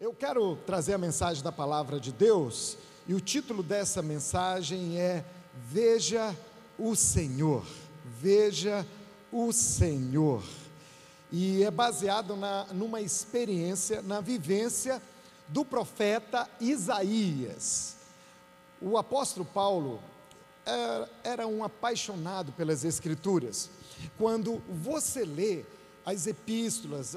Eu quero trazer a mensagem da palavra de Deus e o título dessa mensagem é Veja o Senhor. Veja o Senhor. E é baseado na, numa experiência, na vivência do profeta Isaías. O apóstolo Paulo era, era um apaixonado pelas Escrituras. Quando você lê as epístolas,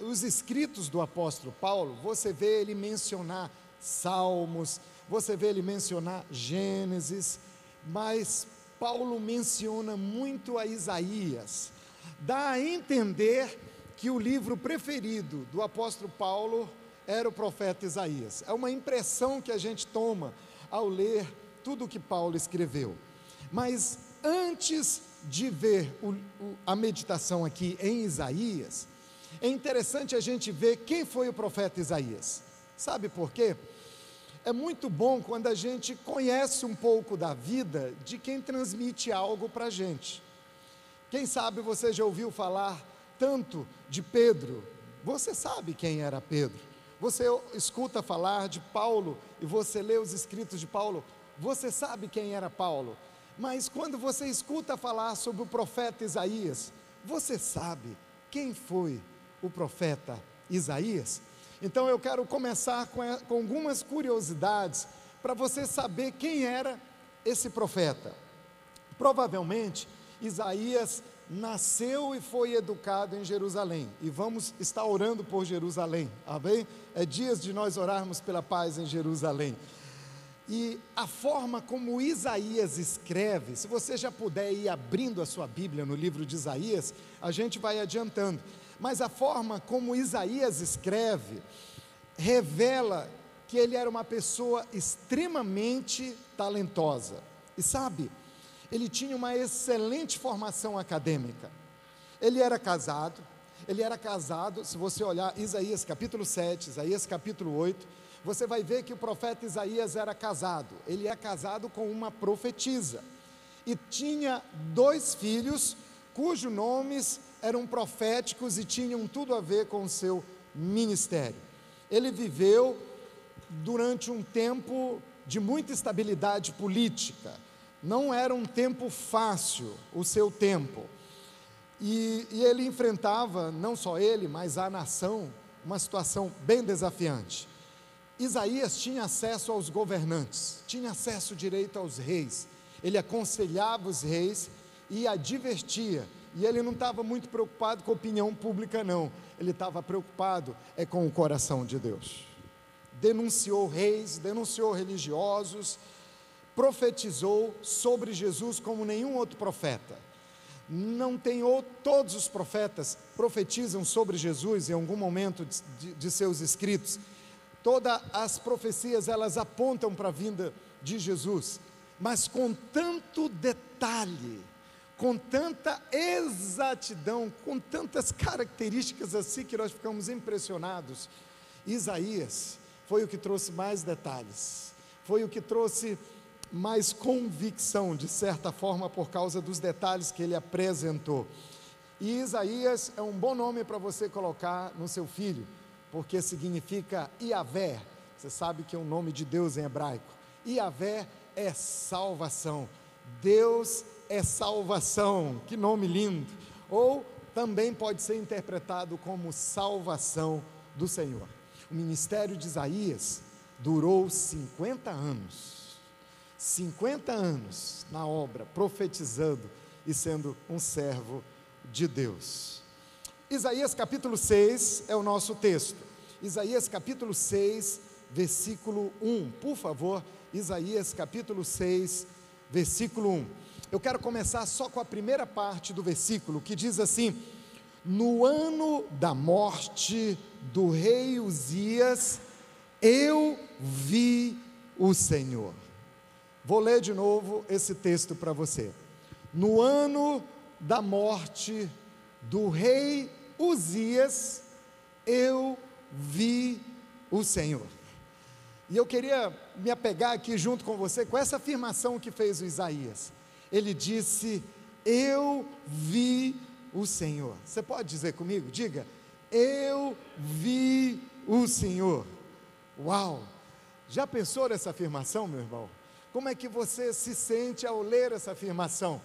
os escritos do apóstolo Paulo, você vê ele mencionar Salmos, você vê ele mencionar Gênesis, mas Paulo menciona muito a Isaías. Dá a entender que o livro preferido do apóstolo Paulo era o profeta Isaías. É uma impressão que a gente toma ao ler tudo o que Paulo escreveu. Mas antes de ver o, o, a meditação aqui em Isaías, é interessante a gente ver quem foi o profeta Isaías. Sabe por quê? É muito bom quando a gente conhece um pouco da vida de quem transmite algo para a gente. Quem sabe você já ouviu falar tanto de Pedro, você sabe quem era Pedro. Você escuta falar de Paulo e você lê os escritos de Paulo, você sabe quem era Paulo. Mas quando você escuta falar sobre o profeta Isaías, você sabe quem foi o profeta Isaías? Então eu quero começar com, com algumas curiosidades para você saber quem era esse profeta. Provavelmente, Isaías nasceu e foi educado em Jerusalém. E vamos estar orando por Jerusalém, amém? É dias de nós orarmos pela paz em Jerusalém. E a forma como Isaías escreve, se você já puder ir abrindo a sua Bíblia no livro de Isaías, a gente vai adiantando. Mas a forma como Isaías escreve revela que ele era uma pessoa extremamente talentosa. E sabe, ele tinha uma excelente formação acadêmica. Ele era casado, ele era casado, se você olhar Isaías capítulo 7, Isaías capítulo 8, você vai ver que o profeta Isaías era casado. Ele é casado com uma profetisa. E tinha dois filhos, cujos nomes eram proféticos e tinham tudo a ver com o seu ministério. Ele viveu durante um tempo de muita estabilidade política. Não era um tempo fácil o seu tempo. E, e ele enfrentava, não só ele, mas a nação, uma situação bem desafiante. Isaías tinha acesso aos governantes, tinha acesso direito aos reis. Ele aconselhava os reis e advertia. E ele não estava muito preocupado com a opinião pública, não. Ele estava preocupado é com o coração de Deus. Denunciou reis, denunciou religiosos, profetizou sobre Jesus como nenhum outro profeta. Não tem outro, todos os profetas profetizam sobre Jesus em algum momento de, de, de seus escritos Todas as profecias elas apontam para a vinda de Jesus, mas com tanto detalhe, com tanta exatidão, com tantas características assim que nós ficamos impressionados. Isaías foi o que trouxe mais detalhes, foi o que trouxe mais convicção, de certa forma, por causa dos detalhes que ele apresentou. E Isaías é um bom nome para você colocar no seu filho porque significa Iavé. Você sabe que é o nome de Deus em hebraico. Iavé é salvação. Deus é salvação. Que nome lindo. Ou também pode ser interpretado como salvação do Senhor. O ministério de Isaías durou 50 anos. 50 anos na obra, profetizando e sendo um servo de Deus. Isaías capítulo 6 é o nosso texto. Isaías capítulo 6, versículo 1. Por favor, Isaías capítulo 6, versículo 1. Eu quero começar só com a primeira parte do versículo, que diz assim: No ano da morte do rei Uzias, eu vi o Senhor. Vou ler de novo esse texto para você. No ano da morte do rei Uzias, eu vi o Senhor. E eu queria me apegar aqui junto com você com essa afirmação que fez o Isaías. Ele disse: Eu vi o Senhor. Você pode dizer comigo? Diga: Eu vi o Senhor. Uau! Já pensou nessa afirmação, meu irmão? Como é que você se sente ao ler essa afirmação?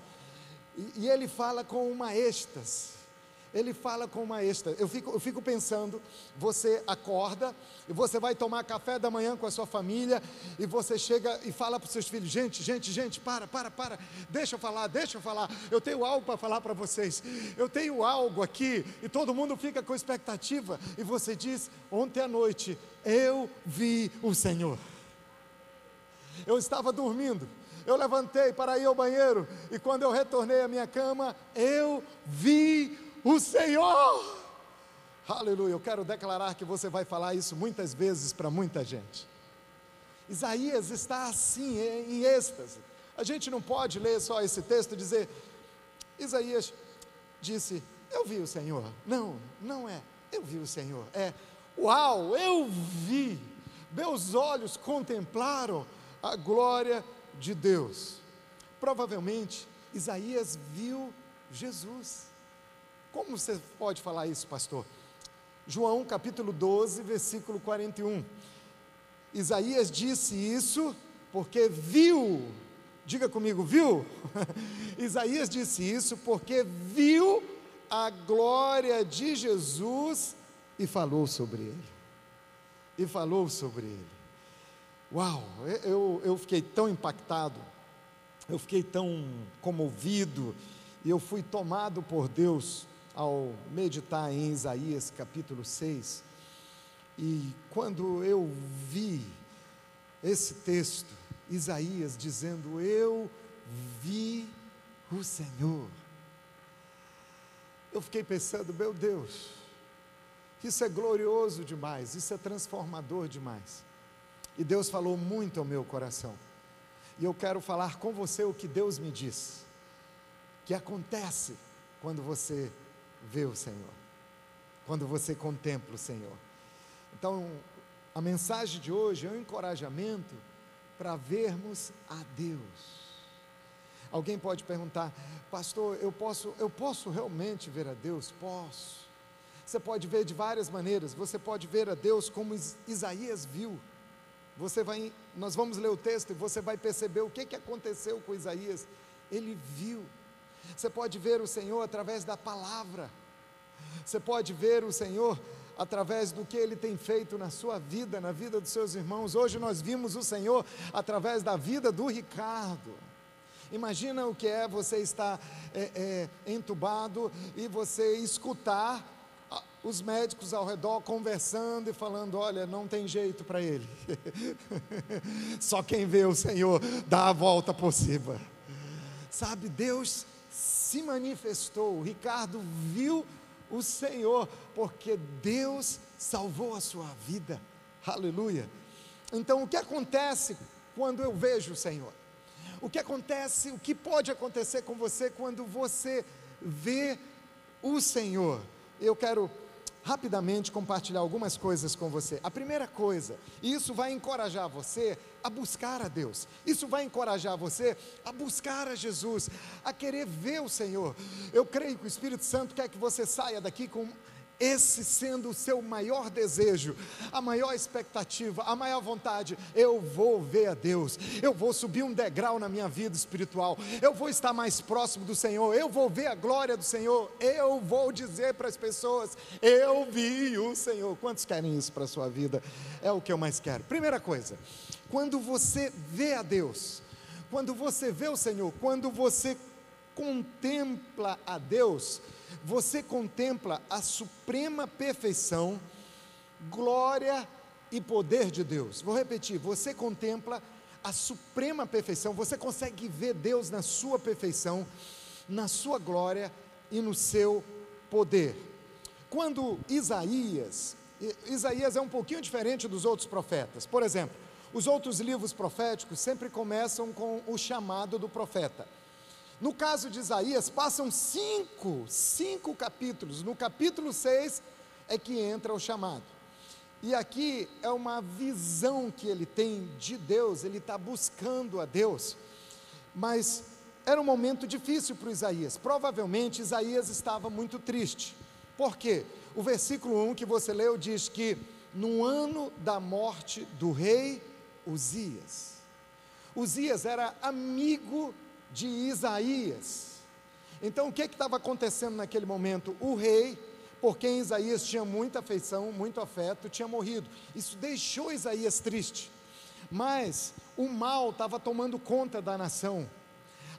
E, e ele fala com uma êxtase ele fala com uma êxtase. Eu fico, eu fico pensando, você acorda e você vai tomar café da manhã com a sua família e você chega e fala para os seus filhos, gente, gente, gente, para, para, para, deixa eu falar, deixa eu falar, eu tenho algo para falar para vocês, eu tenho algo aqui. E todo mundo fica com expectativa. E você diz, ontem à noite eu vi o Senhor. Eu estava dormindo, eu levantei para ir ao banheiro e quando eu retornei à minha cama, eu vi o Senhor. Aleluia, eu quero declarar que você vai falar isso muitas vezes para muita gente. Isaías está assim, em êxtase. A gente não pode ler só esse texto e dizer, Isaías disse, eu vi o Senhor. Não, não é, eu vi o Senhor. É, uau, eu vi. Meus olhos contemplaram a glória de Deus. Provavelmente, Isaías viu Jesus. Como você pode falar isso, pastor? João capítulo 12, versículo 41. Isaías disse isso porque viu, diga comigo, viu? Isaías disse isso porque viu a glória de Jesus e falou sobre ele. E falou sobre ele. Uau, eu, eu fiquei tão impactado, eu fiquei tão comovido, e eu fui tomado por Deus ao meditar em Isaías capítulo 6, e quando eu vi esse texto, Isaías dizendo: Eu vi o Senhor. Eu fiquei pensando, meu Deus, isso é glorioso demais, isso é transformador demais. E Deus falou muito ao meu coração. E eu quero falar com você o que Deus me diz, que acontece quando você vê o Senhor, quando você contempla o Senhor. Então, a mensagem de hoje é um encorajamento para vermos a Deus. Alguém pode perguntar, pastor, eu posso, eu posso realmente ver a Deus? Posso. Você pode ver de várias maneiras. Você pode ver a Deus como Isaías viu. Você vai, nós vamos ler o texto e você vai perceber o que, que aconteceu com Isaías. Ele viu. Você pode ver o Senhor através da palavra. Você pode ver o Senhor através do que Ele tem feito na sua vida, na vida dos seus irmãos. Hoje nós vimos o Senhor através da vida do Ricardo. Imagina o que é você estar é, é, entubado e você escutar os médicos ao redor conversando e falando: olha, não tem jeito para ele. Só quem vê o Senhor dá a volta por cima. Sabe, Deus se manifestou. Ricardo viu o Senhor, porque Deus salvou a sua vida. Aleluia. Então, o que acontece quando eu vejo o Senhor? O que acontece, o que pode acontecer com você quando você vê o Senhor? Eu quero rapidamente compartilhar algumas coisas com você. A primeira coisa, e isso vai encorajar você a buscar a Deus, isso vai encorajar você a buscar a Jesus, a querer ver o Senhor. Eu creio que o Espírito Santo quer que você saia daqui com esse sendo o seu maior desejo, a maior expectativa, a maior vontade, eu vou ver a Deus, eu vou subir um degrau na minha vida espiritual, eu vou estar mais próximo do Senhor, eu vou ver a glória do Senhor, eu vou dizer para as pessoas: eu vi o Senhor. Quantos querem isso para a sua vida? É o que eu mais quero. Primeira coisa, quando você vê a Deus, quando você vê o Senhor, quando você contempla a Deus, você contempla a suprema perfeição, glória e poder de Deus. Vou repetir: você contempla a suprema perfeição, você consegue ver Deus na sua perfeição, na sua glória e no seu poder. Quando Isaías, Isaías é um pouquinho diferente dos outros profetas. Por exemplo, os outros livros proféticos sempre começam com o chamado do profeta. No caso de Isaías, passam cinco, cinco capítulos. No capítulo 6 é que entra o chamado. E aqui é uma visão que ele tem de Deus, ele está buscando a Deus. Mas era um momento difícil para Isaías. Provavelmente Isaías estava muito triste. Por quê? O versículo 1 que você leu diz que no ano da morte do rei Uzias. Uzias era amigo de Isaías. Então o que estava acontecendo naquele momento? O rei, por quem Isaías tinha muita afeição, muito afeto, tinha morrido. Isso deixou Isaías triste. Mas o mal estava tomando conta da nação.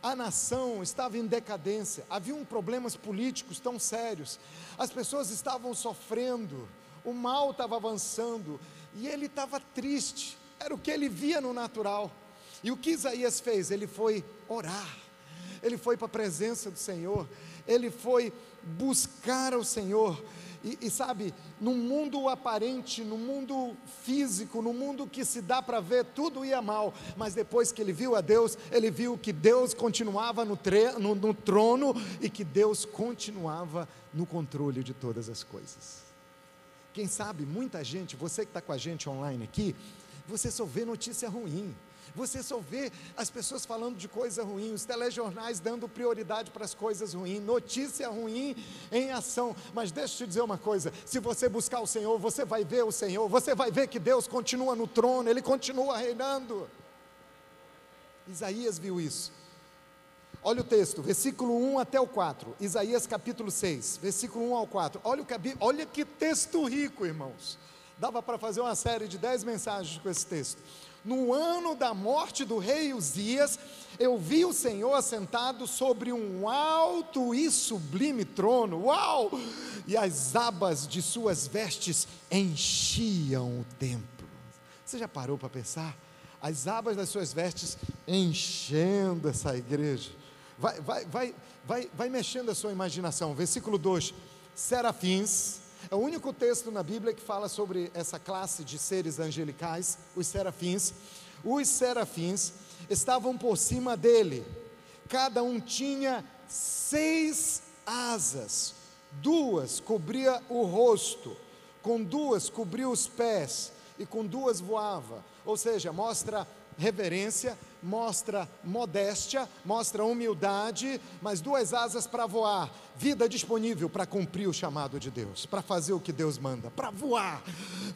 A nação estava em decadência, haviam problemas políticos tão sérios, as pessoas estavam sofrendo, o mal estava avançando e ele estava triste, era o que ele via no natural. E o que Isaías fez? Ele foi orar, ele foi para a presença do Senhor, ele foi buscar o Senhor, e, e sabe, no mundo aparente, no mundo físico, no mundo que se dá para ver, tudo ia mal, mas depois que ele viu a Deus, ele viu que Deus continuava no, tre, no, no trono e que Deus continuava no controle de todas as coisas. Quem sabe, muita gente, você que está com a gente online aqui, você só vê notícia ruim. Você só vê as pessoas falando de coisa ruim, os telejornais dando prioridade para as coisas ruins, notícia ruim em ação. Mas deixa eu te dizer uma coisa: se você buscar o Senhor, você vai ver o Senhor, você vai ver que Deus continua no trono, Ele continua reinando. Isaías viu isso. Olha o texto, versículo 1 até o 4, Isaías capítulo 6, versículo 1 ao 4. Olha, o, olha que texto rico, irmãos. Dava para fazer uma série de 10 mensagens com esse texto no ano da morte do rei Uzias, eu vi o Senhor assentado sobre um alto e sublime trono, uau! E as abas de suas vestes enchiam o templo. Você já parou para pensar? As abas das suas vestes enchendo essa igreja. Vai, vai, vai, vai, vai mexendo a sua imaginação. Versículo 2: Serafins é o único texto na Bíblia que fala sobre essa classe de seres angelicais, os serafins. Os serafins estavam por cima dele, cada um tinha seis asas, duas cobria o rosto, com duas cobria os pés e com duas voava. Ou seja, mostra reverência, mostra modéstia, mostra humildade, mas duas asas para voar, vida disponível para cumprir o chamado de Deus, para fazer o que Deus manda, para voar.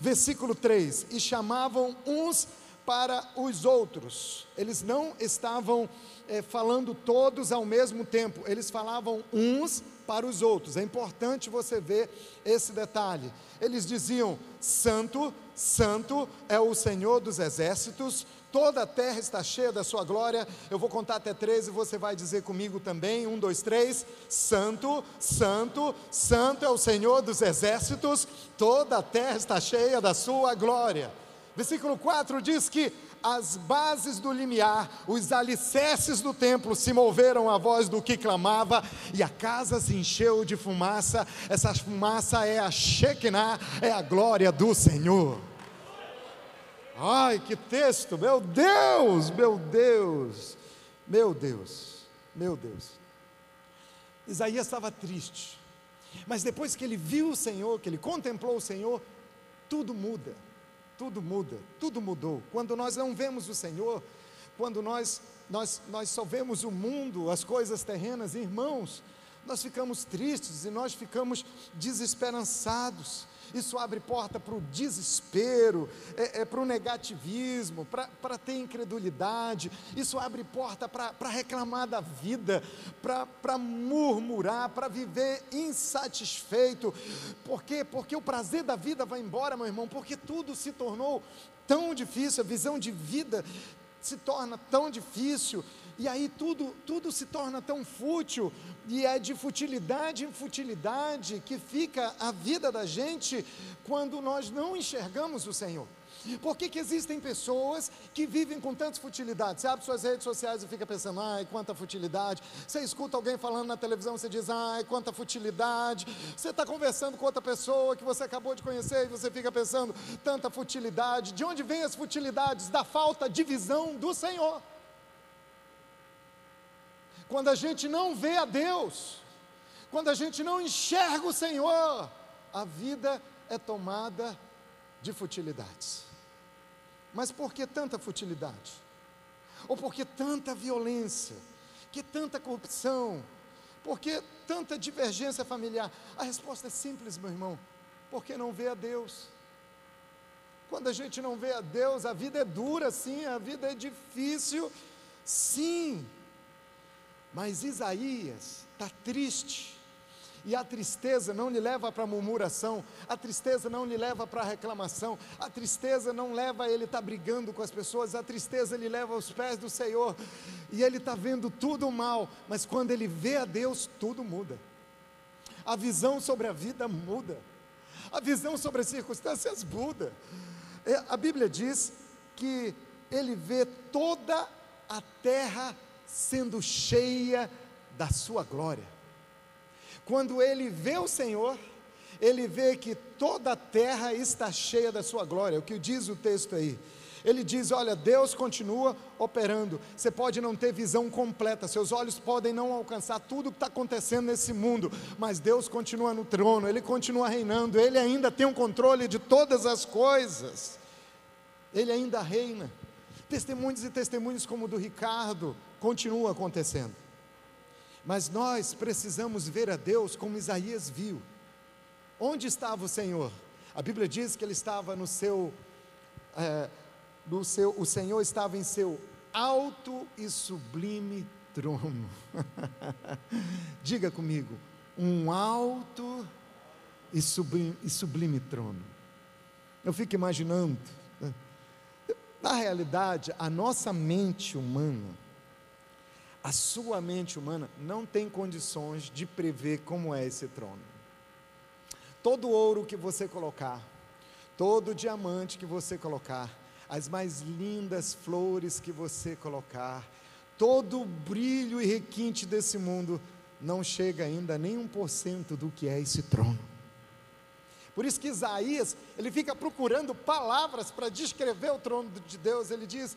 Versículo 3: E chamavam uns para os outros, eles não estavam é, falando todos ao mesmo tempo, eles falavam uns para os outros. É importante você ver esse detalhe. Eles diziam: Santo, Santo é o Senhor dos exércitos, toda a terra está cheia da sua glória. Eu vou contar até 13 e você vai dizer comigo também: um, dois, três. Santo, Santo, Santo é o Senhor dos exércitos, toda a terra está cheia da sua glória. Versículo 4 diz que as bases do limiar, os alicerces do templo se moveram à voz do que clamava, e a casa se encheu de fumaça. Essa fumaça é a Shekinah, é a glória do Senhor. Ai, que texto, meu Deus, meu Deus, meu Deus, meu Deus. Isaías estava triste, mas depois que ele viu o Senhor, que ele contemplou o Senhor, tudo muda tudo muda, tudo mudou. Quando nós não vemos o Senhor, quando nós, nós, nós só vemos o mundo, as coisas terrenas, irmãos, nós ficamos tristes e nós ficamos desesperançados. Isso abre porta para o desespero, é, é para o negativismo, para ter incredulidade. Isso abre porta para reclamar da vida, para murmurar, para viver insatisfeito. Por quê? Porque o prazer da vida vai embora, meu irmão, porque tudo se tornou tão difícil, a visão de vida se torna tão difícil, e aí tudo, tudo se torna tão fútil, e é de futilidade em futilidade que fica a vida da gente quando nós não enxergamos o Senhor. Por que, que existem pessoas que vivem com tantas futilidades? Você abre suas redes sociais e fica pensando, ai, quanta futilidade. Você escuta alguém falando na televisão, você diz, ai, quanta futilidade. Você está conversando com outra pessoa que você acabou de conhecer e você fica pensando, tanta futilidade. De onde vêm as futilidades? Da falta de visão do Senhor. Quando a gente não vê a Deus, quando a gente não enxerga o Senhor, a vida é tomada de futilidades. Mas por que tanta futilidade? Ou por que tanta violência? Que tanta corrupção? Por que tanta divergência familiar? A resposta é simples, meu irmão. Porque não vê a Deus. Quando a gente não vê a Deus, a vida é dura, sim, a vida é difícil, sim. Mas Isaías está triste. E a tristeza não lhe leva para murmuração, a tristeza não lhe leva para reclamação, a tristeza não leva ele estar tá brigando com as pessoas, a tristeza lhe leva aos pés do Senhor. E ele está vendo tudo mal, mas quando ele vê a Deus, tudo muda. A visão sobre a vida muda, a visão sobre as circunstâncias muda. É, a Bíblia diz que ele vê toda a terra sendo cheia da sua glória. Quando ele vê o Senhor, ele vê que toda a terra está cheia da sua glória. O que diz o texto aí? Ele diz: Olha, Deus continua operando. Você pode não ter visão completa, seus olhos podem não alcançar tudo o que está acontecendo nesse mundo, mas Deus continua no trono, Ele continua reinando, Ele ainda tem o um controle de todas as coisas, Ele ainda reina. Testemunhos e testemunhos como o do Ricardo continuam acontecendo. Mas nós precisamos ver a Deus como Isaías viu. Onde estava o Senhor? A Bíblia diz que ele estava no seu, é, no seu, o Senhor estava em seu alto e sublime trono. Diga comigo, um alto e sublime, e sublime trono. Eu fico imaginando, né? na realidade, a nossa mente humana, a sua mente humana não tem condições de prever como é esse trono. Todo ouro que você colocar, todo diamante que você colocar, as mais lindas flores que você colocar, todo o brilho e requinte desse mundo não chega ainda nem um por cento do que é esse trono. Por isso que Isaías, ele fica procurando palavras para descrever o trono de Deus. Ele diz: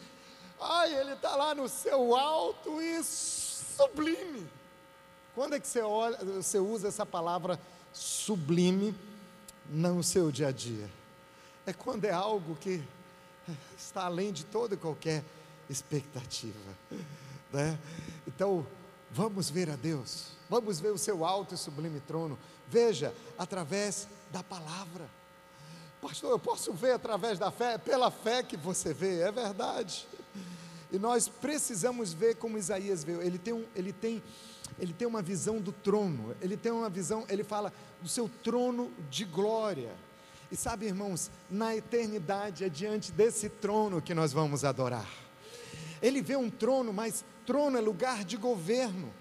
Ai, ele está lá no seu alto e sublime. Quando é que você, olha, você usa essa palavra sublime no seu dia a dia? É quando é algo que está além de toda e qualquer expectativa. Né? Então, vamos ver a Deus, vamos ver o seu alto e sublime trono. Veja, através da palavra. Pastor, eu posso ver através da fé, pela fé que você vê, é verdade. E nós precisamos ver como Isaías vê. Ele tem, um, ele tem, ele tem uma visão do trono. Ele tem uma visão, ele fala do seu trono de glória. E sabe, irmãos, na eternidade é diante desse trono que nós vamos adorar. Ele vê um trono, mas trono é lugar de governo.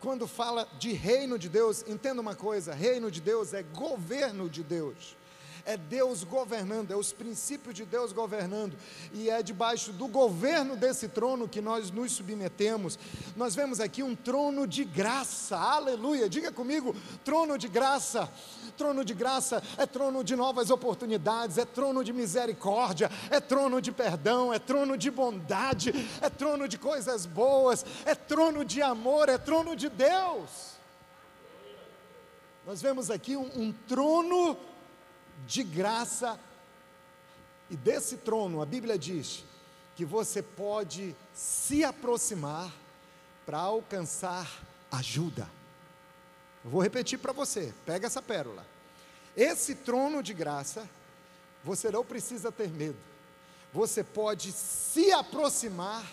Quando fala de reino de Deus, entenda uma coisa: reino de Deus é governo de Deus é Deus governando, é os princípios de Deus governando, e é debaixo do governo desse trono que nós nos submetemos. Nós vemos aqui um trono de graça, aleluia, diga comigo: trono de graça. Trono de graça é trono de novas oportunidades, é trono de misericórdia, é trono de perdão, é trono de bondade, é trono de coisas boas, é trono de amor, é trono de Deus. Nós vemos aqui um, um trono de graça. E desse trono, a Bíblia diz que você pode se aproximar para alcançar ajuda. Eu vou repetir para você, pega essa pérola. Esse trono de graça, você não precisa ter medo. Você pode se aproximar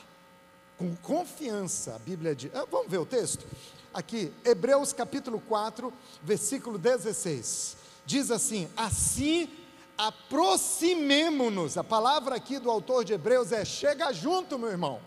com confiança. A Bíblia diz. Ah, vamos ver o texto? Aqui, Hebreus capítulo 4, versículo 16 diz assim: assim aproximemo-nos. A palavra aqui do autor de Hebreus é: chega junto, meu irmão.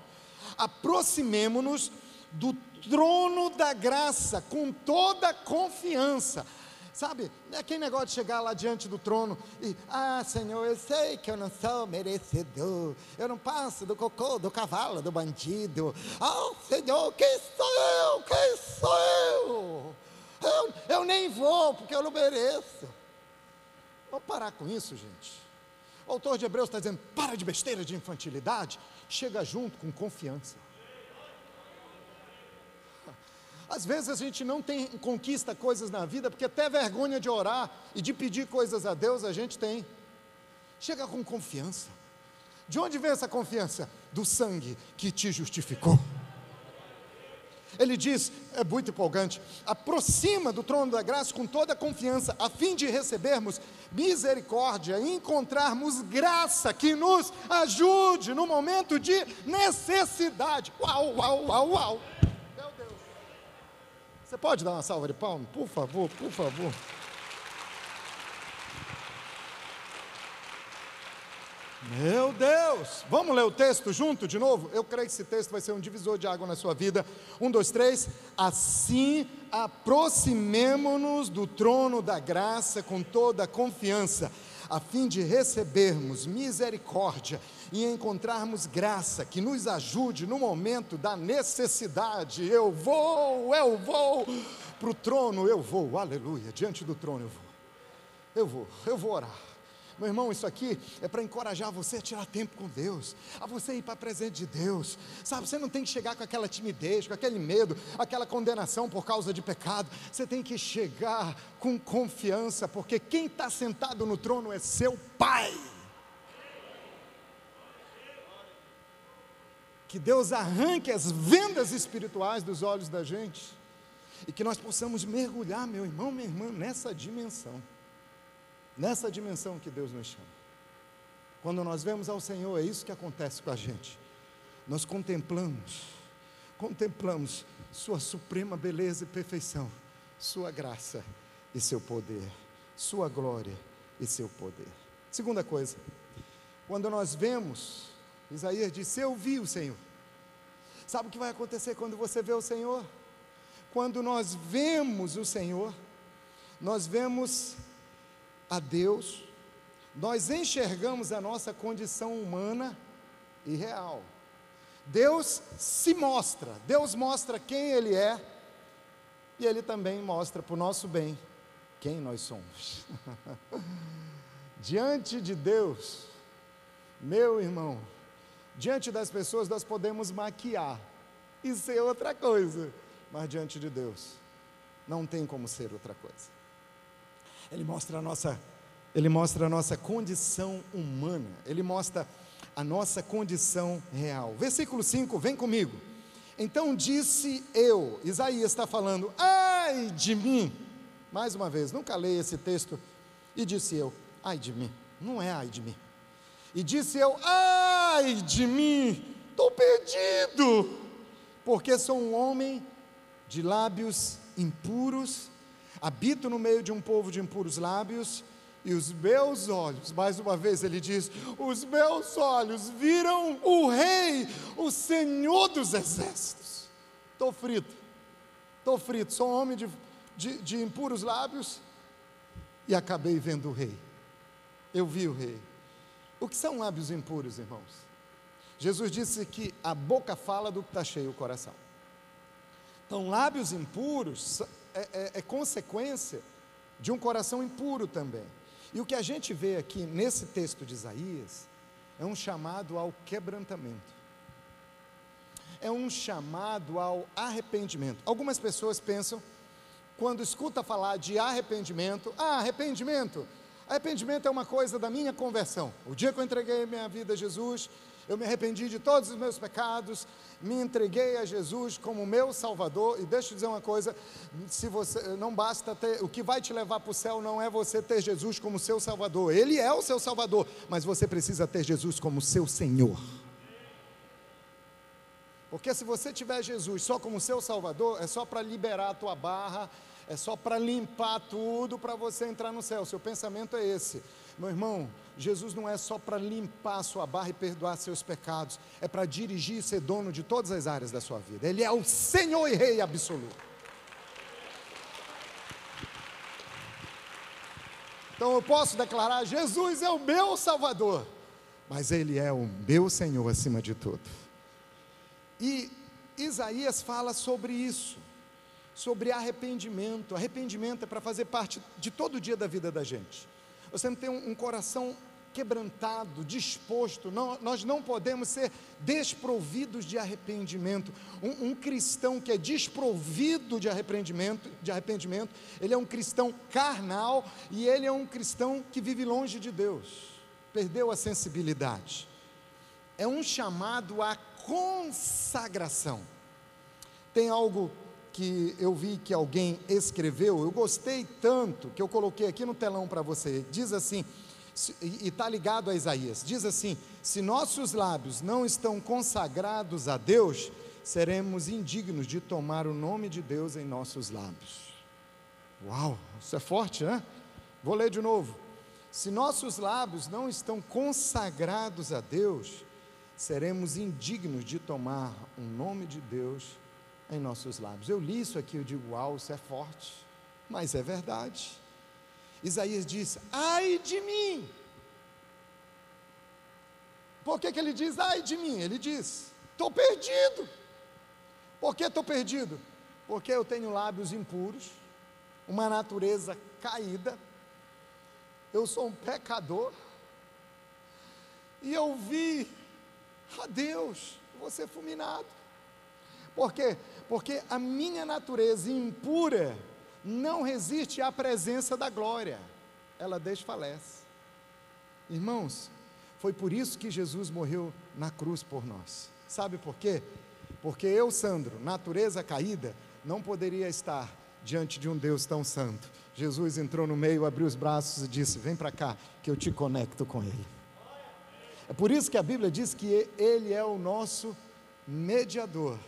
Aproximemo-nos do trono da graça com toda confiança. Sabe, é aquele negócio de chegar lá diante do trono e, ah, Senhor, eu sei que eu não sou merecedor, eu não passo do cocô, do cavalo, do bandido. Ah, Senhor, quem sou eu? Quem sou eu? Eu, eu nem vou, porque eu não mereço. Vamos parar com isso, gente. O autor de Hebreus está dizendo: para de besteira de infantilidade, chega junto com confiança. Às vezes a gente não tem, conquista coisas na vida, porque até vergonha de orar e de pedir coisas a Deus a gente tem. Chega com confiança. De onde vem essa confiança? Do sangue que te justificou. Ele diz, é muito empolgante: aproxima do trono da graça com toda a confiança, a fim de recebermos misericórdia e encontrarmos graça que nos ajude no momento de necessidade. Uau, uau, uau, uau. Meu Deus. Você pode dar uma salva de palmas? Por favor, por favor. Meu Deus! Vamos ler o texto junto de novo? Eu creio que esse texto vai ser um divisor de água na sua vida. Um, dois, três. Assim aproximemo-nos do trono da graça com toda a confiança, a fim de recebermos misericórdia e encontrarmos graça que nos ajude no momento da necessidade. Eu vou, eu vou para o trono, eu vou, aleluia, diante do trono eu vou. Eu vou, eu vou orar. Meu irmão, isso aqui é para encorajar você a tirar tempo com Deus, a você ir para a presença de Deus. Sabe, você não tem que chegar com aquela timidez, com aquele medo, aquela condenação por causa de pecado. Você tem que chegar com confiança, porque quem está sentado no trono é seu Pai. Que Deus arranque as vendas espirituais dos olhos da gente e que nós possamos mergulhar, meu irmão, minha irmã, nessa dimensão nessa dimensão que Deus nos chama. Quando nós vemos ao Senhor, é isso que acontece com a gente. Nós contemplamos, contemplamos Sua suprema beleza e perfeição, Sua graça e seu poder, Sua glória e seu poder. Segunda coisa, quando nós vemos, Isaías disse: Eu vi o Senhor. Sabe o que vai acontecer quando você vê o Senhor? Quando nós vemos o Senhor, nós vemos a Deus, nós enxergamos a nossa condição humana e real. Deus se mostra, Deus mostra quem Ele é, e Ele também mostra para o nosso bem quem nós somos. diante de Deus, meu irmão, diante das pessoas nós podemos maquiar e ser outra coisa, mas diante de Deus não tem como ser outra coisa. Ele mostra a nossa, ele mostra a nossa condição humana, ele mostra a nossa condição real. Versículo 5, vem comigo. Então disse eu, Isaías está falando, ai de mim, mais uma vez, nunca leio esse texto, e disse eu, ai de mim, não é ai de mim. E disse eu, ai de mim, estou perdido, porque sou um homem de lábios impuros habito no meio de um povo de impuros lábios, e os meus olhos, mais uma vez ele diz: os meus olhos viram o Rei, o Senhor dos Exércitos. Estou frito, estou frito, sou um homem de, de, de impuros lábios e acabei vendo o Rei. Eu vi o Rei. O que são lábios impuros, irmãos? Jesus disse que a boca fala do que está cheio o coração. Então, lábios impuros é, é, é consequência de um coração impuro também. E o que a gente vê aqui nesse texto de Isaías é um chamado ao quebrantamento. É um chamado ao arrependimento. Algumas pessoas pensam, quando escuta falar de arrependimento, ah, arrependimento, arrependimento é uma coisa da minha conversão. O dia que eu entreguei minha vida a Jesus, eu me arrependi de todos os meus pecados, me entreguei a Jesus como meu Salvador. E deixa eu dizer uma coisa: se você não basta ter, o que vai te levar para o céu não é você ter Jesus como seu Salvador. Ele é o seu Salvador, mas você precisa ter Jesus como seu Senhor. Porque se você tiver Jesus só como seu Salvador, é só para liberar a tua barra, é só para limpar tudo para você entrar no céu. Seu pensamento é esse. Meu irmão, Jesus não é só para limpar sua barra e perdoar seus pecados, é para dirigir e ser dono de todas as áreas da sua vida. Ele é o Senhor e Rei absoluto. Então eu posso declarar: Jesus é o meu Salvador, mas Ele é o meu Senhor acima de tudo. E Isaías fala sobre isso, sobre arrependimento. Arrependimento é para fazer parte de todo dia da vida da gente você não tem um, um coração quebrantado, disposto, não, nós não podemos ser desprovidos de arrependimento. Um, um, cristão que é desprovido de arrependimento, de arrependimento, ele é um cristão carnal e ele é um cristão que vive longe de Deus, perdeu a sensibilidade. É um chamado à consagração. Tem algo que eu vi que alguém escreveu, eu gostei tanto que eu coloquei aqui no telão para você. Diz assim, e está ligado a Isaías: diz assim: se nossos lábios não estão consagrados a Deus, seremos indignos de tomar o nome de Deus em nossos lábios. Uau, isso é forte, né? Vou ler de novo. Se nossos lábios não estão consagrados a Deus, seremos indignos de tomar o nome de Deus em nossos lábios. Eu li isso aqui, eu digo, uau, isso é forte, mas é verdade. Isaías diz: ai de mim. Por que, que ele diz ai de mim? Ele diz: estou perdido. Por que estou perdido? Porque eu tenho lábios impuros, uma natureza caída, eu sou um pecador, e eu vi a Deus, você fulminado. Por quê? Porque a minha natureza impura não resiste à presença da glória, ela desfalece. Irmãos, foi por isso que Jesus morreu na cruz por nós. Sabe por quê? Porque eu, Sandro, natureza caída, não poderia estar diante de um Deus tão santo. Jesus entrou no meio, abriu os braços e disse: Vem para cá, que eu te conecto com Ele. É por isso que a Bíblia diz que Ele é o nosso mediador,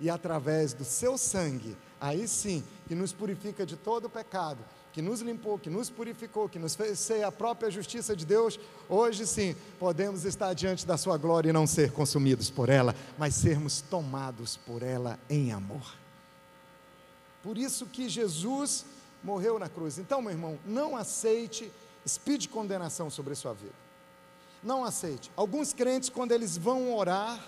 e através do seu sangue, aí sim, que nos purifica de todo pecado, que nos limpou, que nos purificou, que nos fez ser a própria justiça de Deus, hoje sim podemos estar diante da Sua glória e não ser consumidos por ela, mas sermos tomados por ela em amor. Por isso que Jesus morreu na cruz. Então, meu irmão, não aceite de condenação sobre a sua vida. Não aceite. Alguns crentes, quando eles vão orar,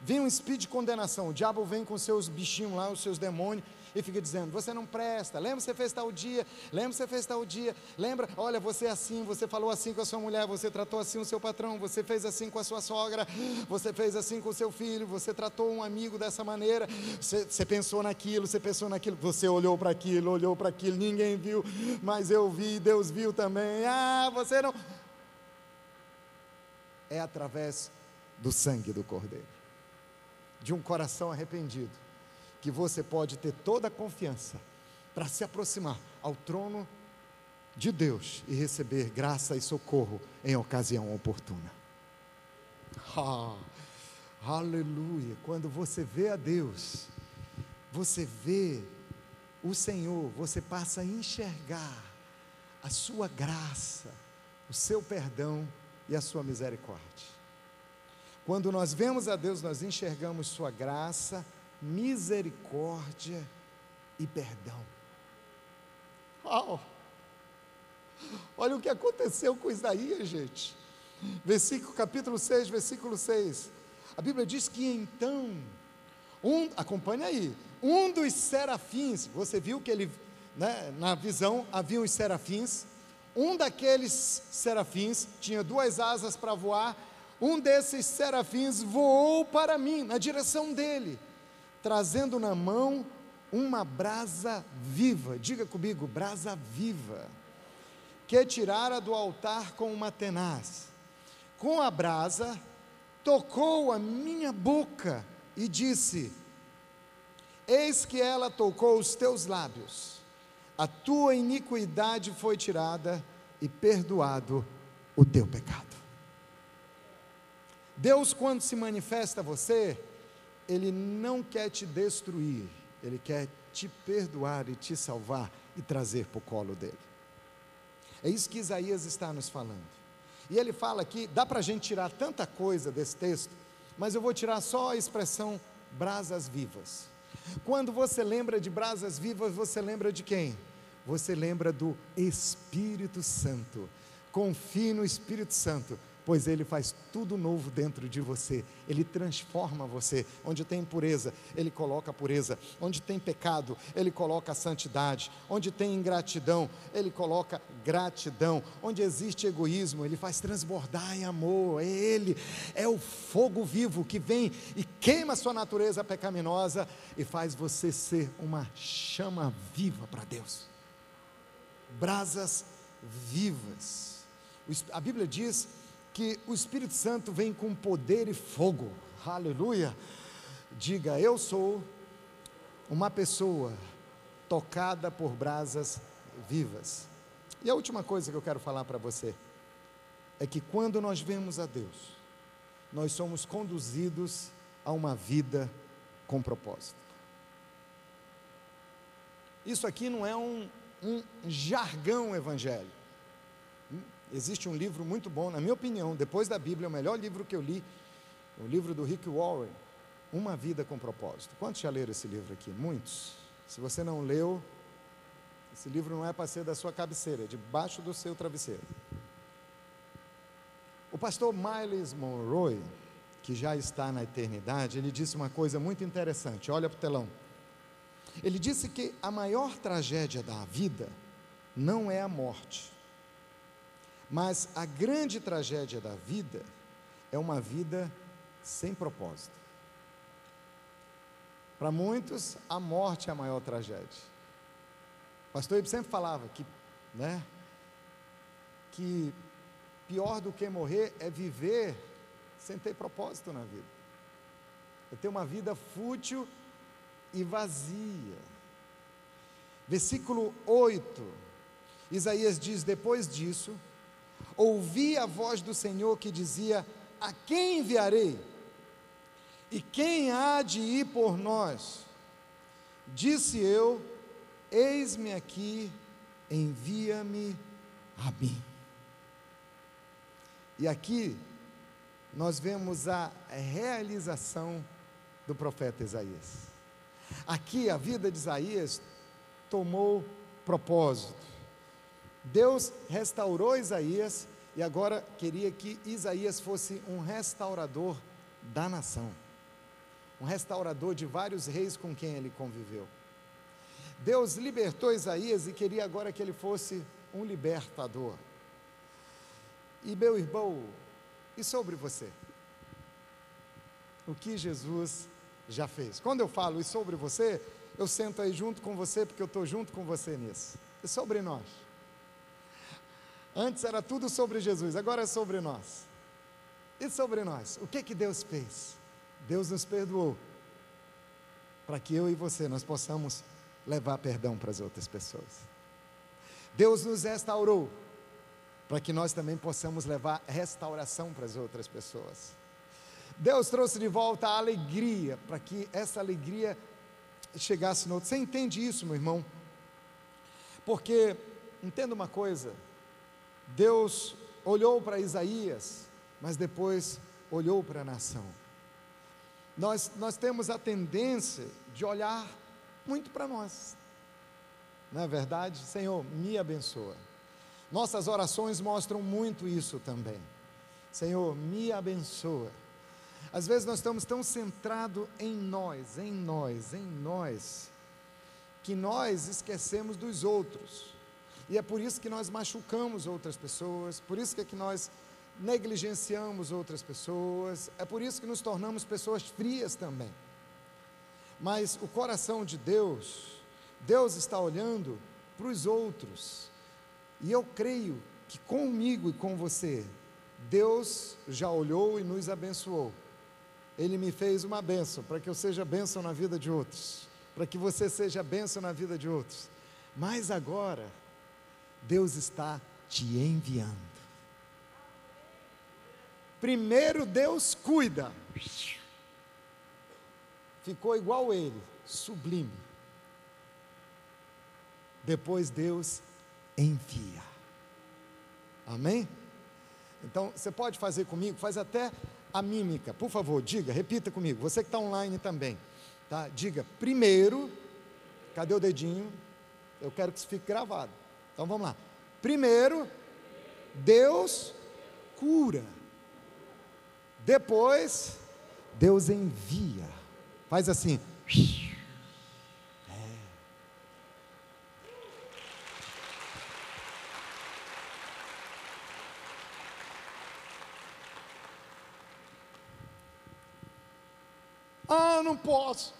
vem um de condenação. O diabo vem com seus bichinhos lá, os seus demônios, e fica dizendo: Você não presta, lembra você fez tal dia, lembra você fez tal dia, lembra, olha, você é assim, você falou assim com a sua mulher, você tratou assim o seu patrão, você fez assim com a sua sogra, você fez assim com o seu filho, você tratou um amigo dessa maneira, você, você pensou naquilo, você pensou naquilo, você olhou para aquilo, olhou para aquilo, ninguém viu, mas eu vi, Deus viu também. Ah, você não. É através do sangue do Cordeiro, de um coração arrependido que você pode ter toda a confiança para se aproximar ao trono de Deus e receber graça e socorro em ocasião oportuna. Aleluia! Quando você vê a Deus, você vê o Senhor, você passa a enxergar a sua graça, o seu perdão e a sua misericórdia. Quando nós vemos a Deus, nós enxergamos sua graça, misericórdia e perdão. Uau! Olha o que aconteceu com Isaías, gente. Versículo, capítulo 6, versículo 6. A Bíblia diz que então, um, acompanha aí, um dos serafins, você viu que ele, né, na visão, havia os serafins, um daqueles serafins tinha duas asas para voar, um desses serafins voou para mim, na direção dele trazendo na mão uma brasa viva, diga comigo, brasa viva, que tirara do altar com uma tenaz. Com a brasa, tocou a minha boca e disse: Eis que ela tocou os teus lábios, a tua iniquidade foi tirada e perdoado o teu pecado. Deus, quando se manifesta a você, ele não quer te destruir, Ele quer te perdoar e te salvar e trazer para o colo dele. É isso que Isaías está nos falando. E ele fala aqui, dá para a gente tirar tanta coisa desse texto, mas eu vou tirar só a expressão brasas vivas. Quando você lembra de brasas vivas, você lembra de quem? Você lembra do Espírito Santo. Confie no Espírito Santo, pois Ele faz tudo novo dentro de você, Ele transforma você. Onde tem pureza, Ele coloca pureza, onde tem pecado, Ele coloca santidade, onde tem ingratidão, Ele coloca gratidão, onde existe egoísmo, Ele faz transbordar em amor. É Ele, é o fogo vivo que vem e queima a sua natureza pecaminosa e faz você ser uma chama viva para Deus. Brasas vivas. A Bíblia diz que o Espírito Santo vem com poder e fogo. Aleluia. Diga, eu sou uma pessoa tocada por brasas vivas. E a última coisa que eu quero falar para você é que quando nós vemos a Deus, nós somos conduzidos a uma vida com propósito. Isso aqui não é um, um jargão evangélico. Existe um livro muito bom, na minha opinião, depois da Bíblia, o melhor livro que eu li, o livro do Rick Warren, Uma Vida com Propósito. Quantos já leram esse livro aqui? Muitos. Se você não leu, esse livro não é para ser da sua cabeceira, é debaixo do seu travesseiro. O pastor Miles Monroe, que já está na eternidade, ele disse uma coisa muito interessante. Olha para o telão. Ele disse que a maior tragédia da vida não é a morte, mas a grande tragédia da vida é uma vida sem propósito. Para muitos, a morte é a maior tragédia. O pastor Ibe sempre falava que, né, que pior do que morrer é viver sem ter propósito na vida. É ter uma vida fútil e vazia. Versículo 8, Isaías diz: Depois disso, ouvi a voz do Senhor que dizia: A quem enviarei? E quem há de ir por nós? Disse eu: Eis-me aqui, envia-me a mim. E aqui nós vemos a realização do profeta Isaías. Aqui a vida de Isaías tomou propósito. Deus restaurou Isaías e agora queria que Isaías fosse um restaurador da nação, um restaurador de vários reis com quem ele conviveu. Deus libertou Isaías e queria agora que ele fosse um libertador. E meu irmão, e sobre você? O que Jesus já fez? Quando eu falo e sobre você, eu sento aí junto com você, porque eu estou junto com você nisso. É sobre nós. Antes era tudo sobre Jesus, agora é sobre nós. E sobre nós? O que que Deus fez? Deus nos perdoou. Para que eu e você nós possamos levar perdão para as outras pessoas. Deus nos restaurou para que nós também possamos levar restauração para as outras pessoas. Deus trouxe de volta a alegria, para que essa alegria chegasse no outro. Você entende isso, meu irmão? Porque, entenda uma coisa, Deus olhou para Isaías, mas depois olhou para a nação. Nós, nós temos a tendência de olhar muito para nós. Não é verdade? Senhor, me abençoa. Nossas orações mostram muito isso também. Senhor, me abençoa. Às vezes nós estamos tão centrados em nós, em nós, em nós, que nós esquecemos dos outros. E é por isso que nós machucamos outras pessoas, por isso que, é que nós negligenciamos outras pessoas, é por isso que nos tornamos pessoas frias também. Mas o coração de Deus, Deus está olhando para os outros, e eu creio que comigo e com você, Deus já olhou e nos abençoou. Ele me fez uma bênção para que eu seja bênção na vida de outros, para que você seja bênção na vida de outros. Mas agora, Deus está te enviando. Primeiro Deus cuida, ficou igual ele, sublime. Depois Deus envia. Amém? Então, você pode fazer comigo, faz até a mímica, por favor, diga, repita comigo, você que está online também, tá? Diga, primeiro, cadê o dedinho? Eu quero que isso fique gravado. Então vamos lá. Primeiro, Deus cura. Depois, Deus envia. Faz assim. Ah, não posso.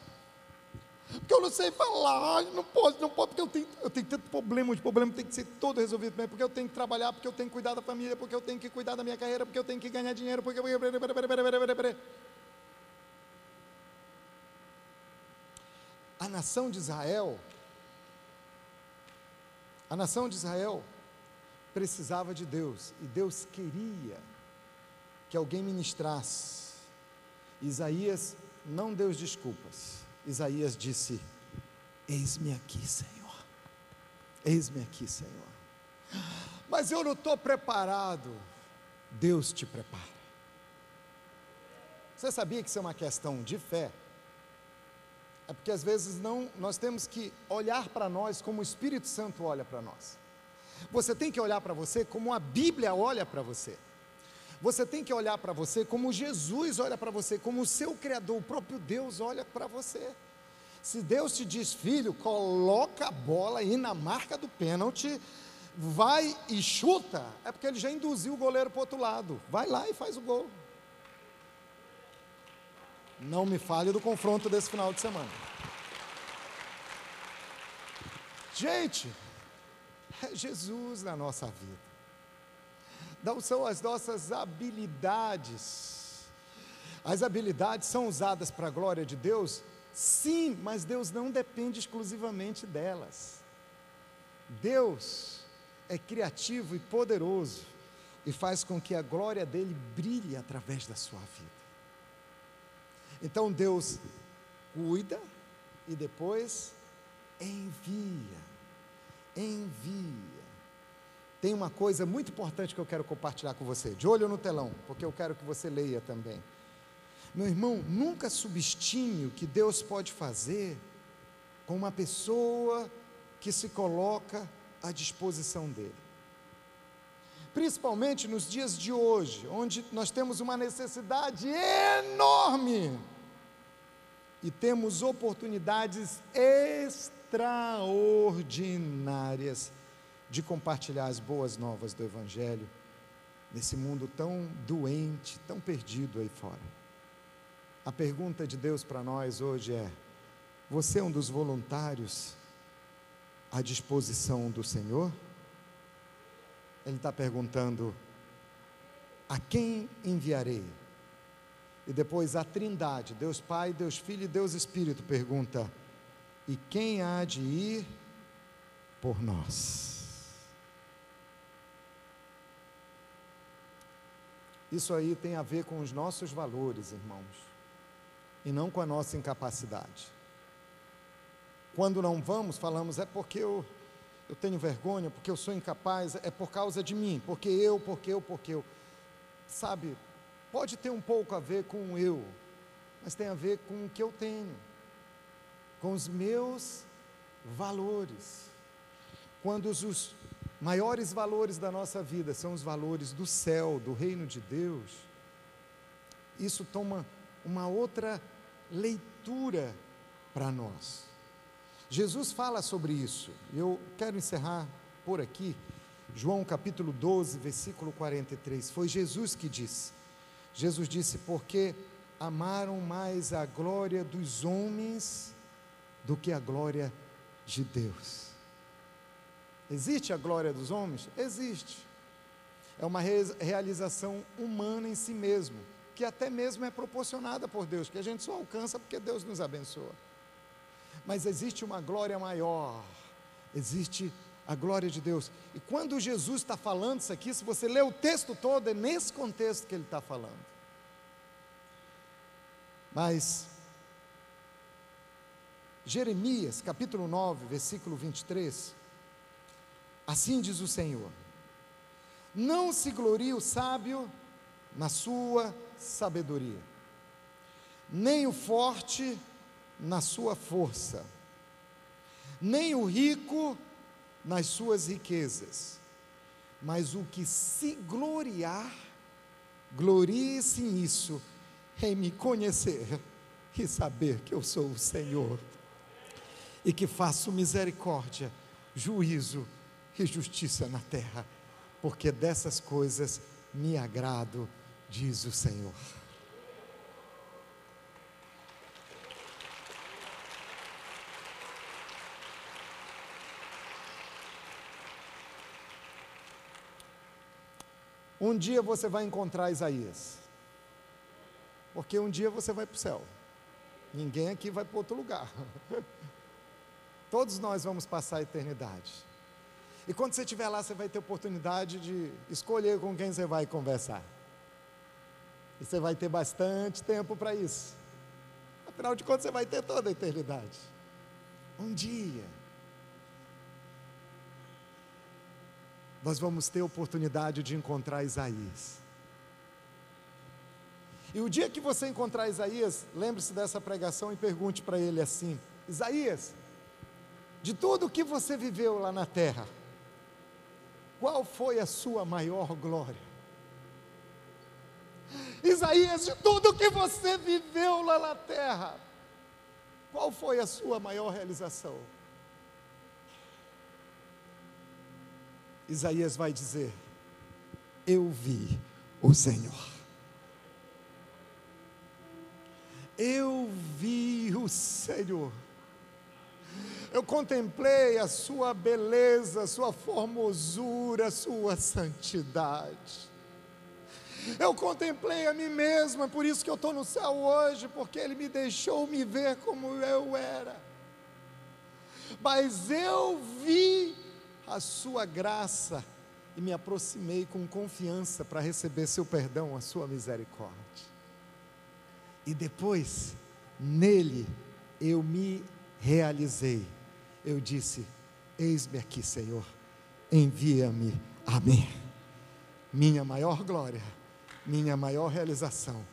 Porque eu não sei falar, não posso, não posso, porque eu tenho, eu tenho tanto problema, os problemas têm que ser todo resolvido bem, porque eu tenho que trabalhar, porque eu tenho que cuidar da família, porque eu tenho que cuidar da minha carreira, porque eu tenho que ganhar dinheiro, porque. A nação de Israel, a nação de Israel precisava de Deus e Deus queria que alguém ministrasse. Isaías não deu desculpas. Isaías disse: Eis-me aqui, Senhor. Eis-me aqui, Senhor. Mas eu não estou preparado. Deus te prepara. Você sabia que isso é uma questão de fé? É porque às vezes não, nós temos que olhar para nós como o Espírito Santo olha para nós. Você tem que olhar para você como a Bíblia olha para você. Você tem que olhar para você como Jesus olha para você, como o seu Criador, o próprio Deus olha para você. Se Deus te diz, filho, coloca a bola aí na marca do pênalti, vai e chuta, é porque ele já induziu o goleiro para o outro lado. Vai lá e faz o gol. Não me fale do confronto desse final de semana. Gente, é Jesus na nossa vida. Não são as nossas habilidades. As habilidades são usadas para a glória de Deus? Sim, mas Deus não depende exclusivamente delas. Deus é criativo e poderoso e faz com que a glória dele brilhe através da sua vida. Então Deus cuida e depois envia. Envia. Tem uma coisa muito importante que eu quero compartilhar com você. De olho no telão, porque eu quero que você leia também. Meu irmão, nunca subestime o que Deus pode fazer com uma pessoa que se coloca à disposição dele. Principalmente nos dias de hoje, onde nós temos uma necessidade enorme e temos oportunidades extraordinárias de compartilhar as boas novas do Evangelho nesse mundo tão doente, tão perdido aí fora. A pergunta de Deus para nós hoje é: você é um dos voluntários à disposição do Senhor? Ele está perguntando: a quem enviarei? E depois a Trindade, Deus Pai, Deus Filho e Deus Espírito, pergunta: e quem há de ir por nós? Isso aí tem a ver com os nossos valores, irmãos, e não com a nossa incapacidade. Quando não vamos, falamos, é porque eu, eu tenho vergonha, porque eu sou incapaz, é por causa de mim, porque eu, porque eu, porque eu. Sabe, pode ter um pouco a ver com o eu, mas tem a ver com o que eu tenho, com os meus valores. Quando os, os maiores valores da nossa vida são os valores do céu, do reino de Deus, isso toma uma outra leitura para nós. Jesus fala sobre isso. Eu quero encerrar por aqui. João capítulo 12, versículo 43. Foi Jesus que disse. Jesus disse: Porque amaram mais a glória dos homens do que a glória de Deus. Existe a glória dos homens? Existe. É uma realização humana em si mesmo, que até mesmo é proporcionada por Deus, que a gente só alcança porque Deus nos abençoa. Mas existe uma glória maior, existe a glória de Deus. E quando Jesus está falando isso aqui, se você ler o texto todo, é nesse contexto que ele está falando. Mas, Jeremias, capítulo 9, versículo 23, assim diz o Senhor: Não se glorie o sábio na sua sabedoria, nem o forte na sua força, nem o rico nas suas riquezas, mas o que se gloriar, glorie-se nisso, em me conhecer e saber que eu sou o Senhor, e que faço misericórdia, juízo e justiça na terra, porque dessas coisas me agrado, diz o Senhor. Um dia você vai encontrar Isaías, porque um dia você vai para o céu. Ninguém aqui vai para outro lugar. Todos nós vamos passar a eternidade. E quando você estiver lá, você vai ter oportunidade de escolher com quem você vai conversar. E você vai ter bastante tempo para isso. Afinal de contas, você vai ter toda a eternidade. Um dia, nós vamos ter oportunidade de encontrar Isaías. E o dia que você encontrar Isaías, lembre-se dessa pregação e pergunte para ele assim: Isaías, de tudo o que você viveu lá na terra, qual foi a sua maior glória? Isaías, de tudo que você viveu lá na terra, qual foi a sua maior realização? Isaías vai dizer: Eu vi o Senhor. Eu vi o Senhor. Eu contemplei a sua beleza, a sua formosura, a sua santidade. Eu contemplei a mim mesma, por isso que eu estou no céu hoje, porque Ele me deixou me ver como eu era. Mas eu vi a Sua graça e me aproximei com confiança para receber Seu perdão, a Sua misericórdia. E depois, nele, eu me realizei. Eu disse: Eis-me aqui, Senhor, envia-me a mim. Minha maior glória minha maior realização.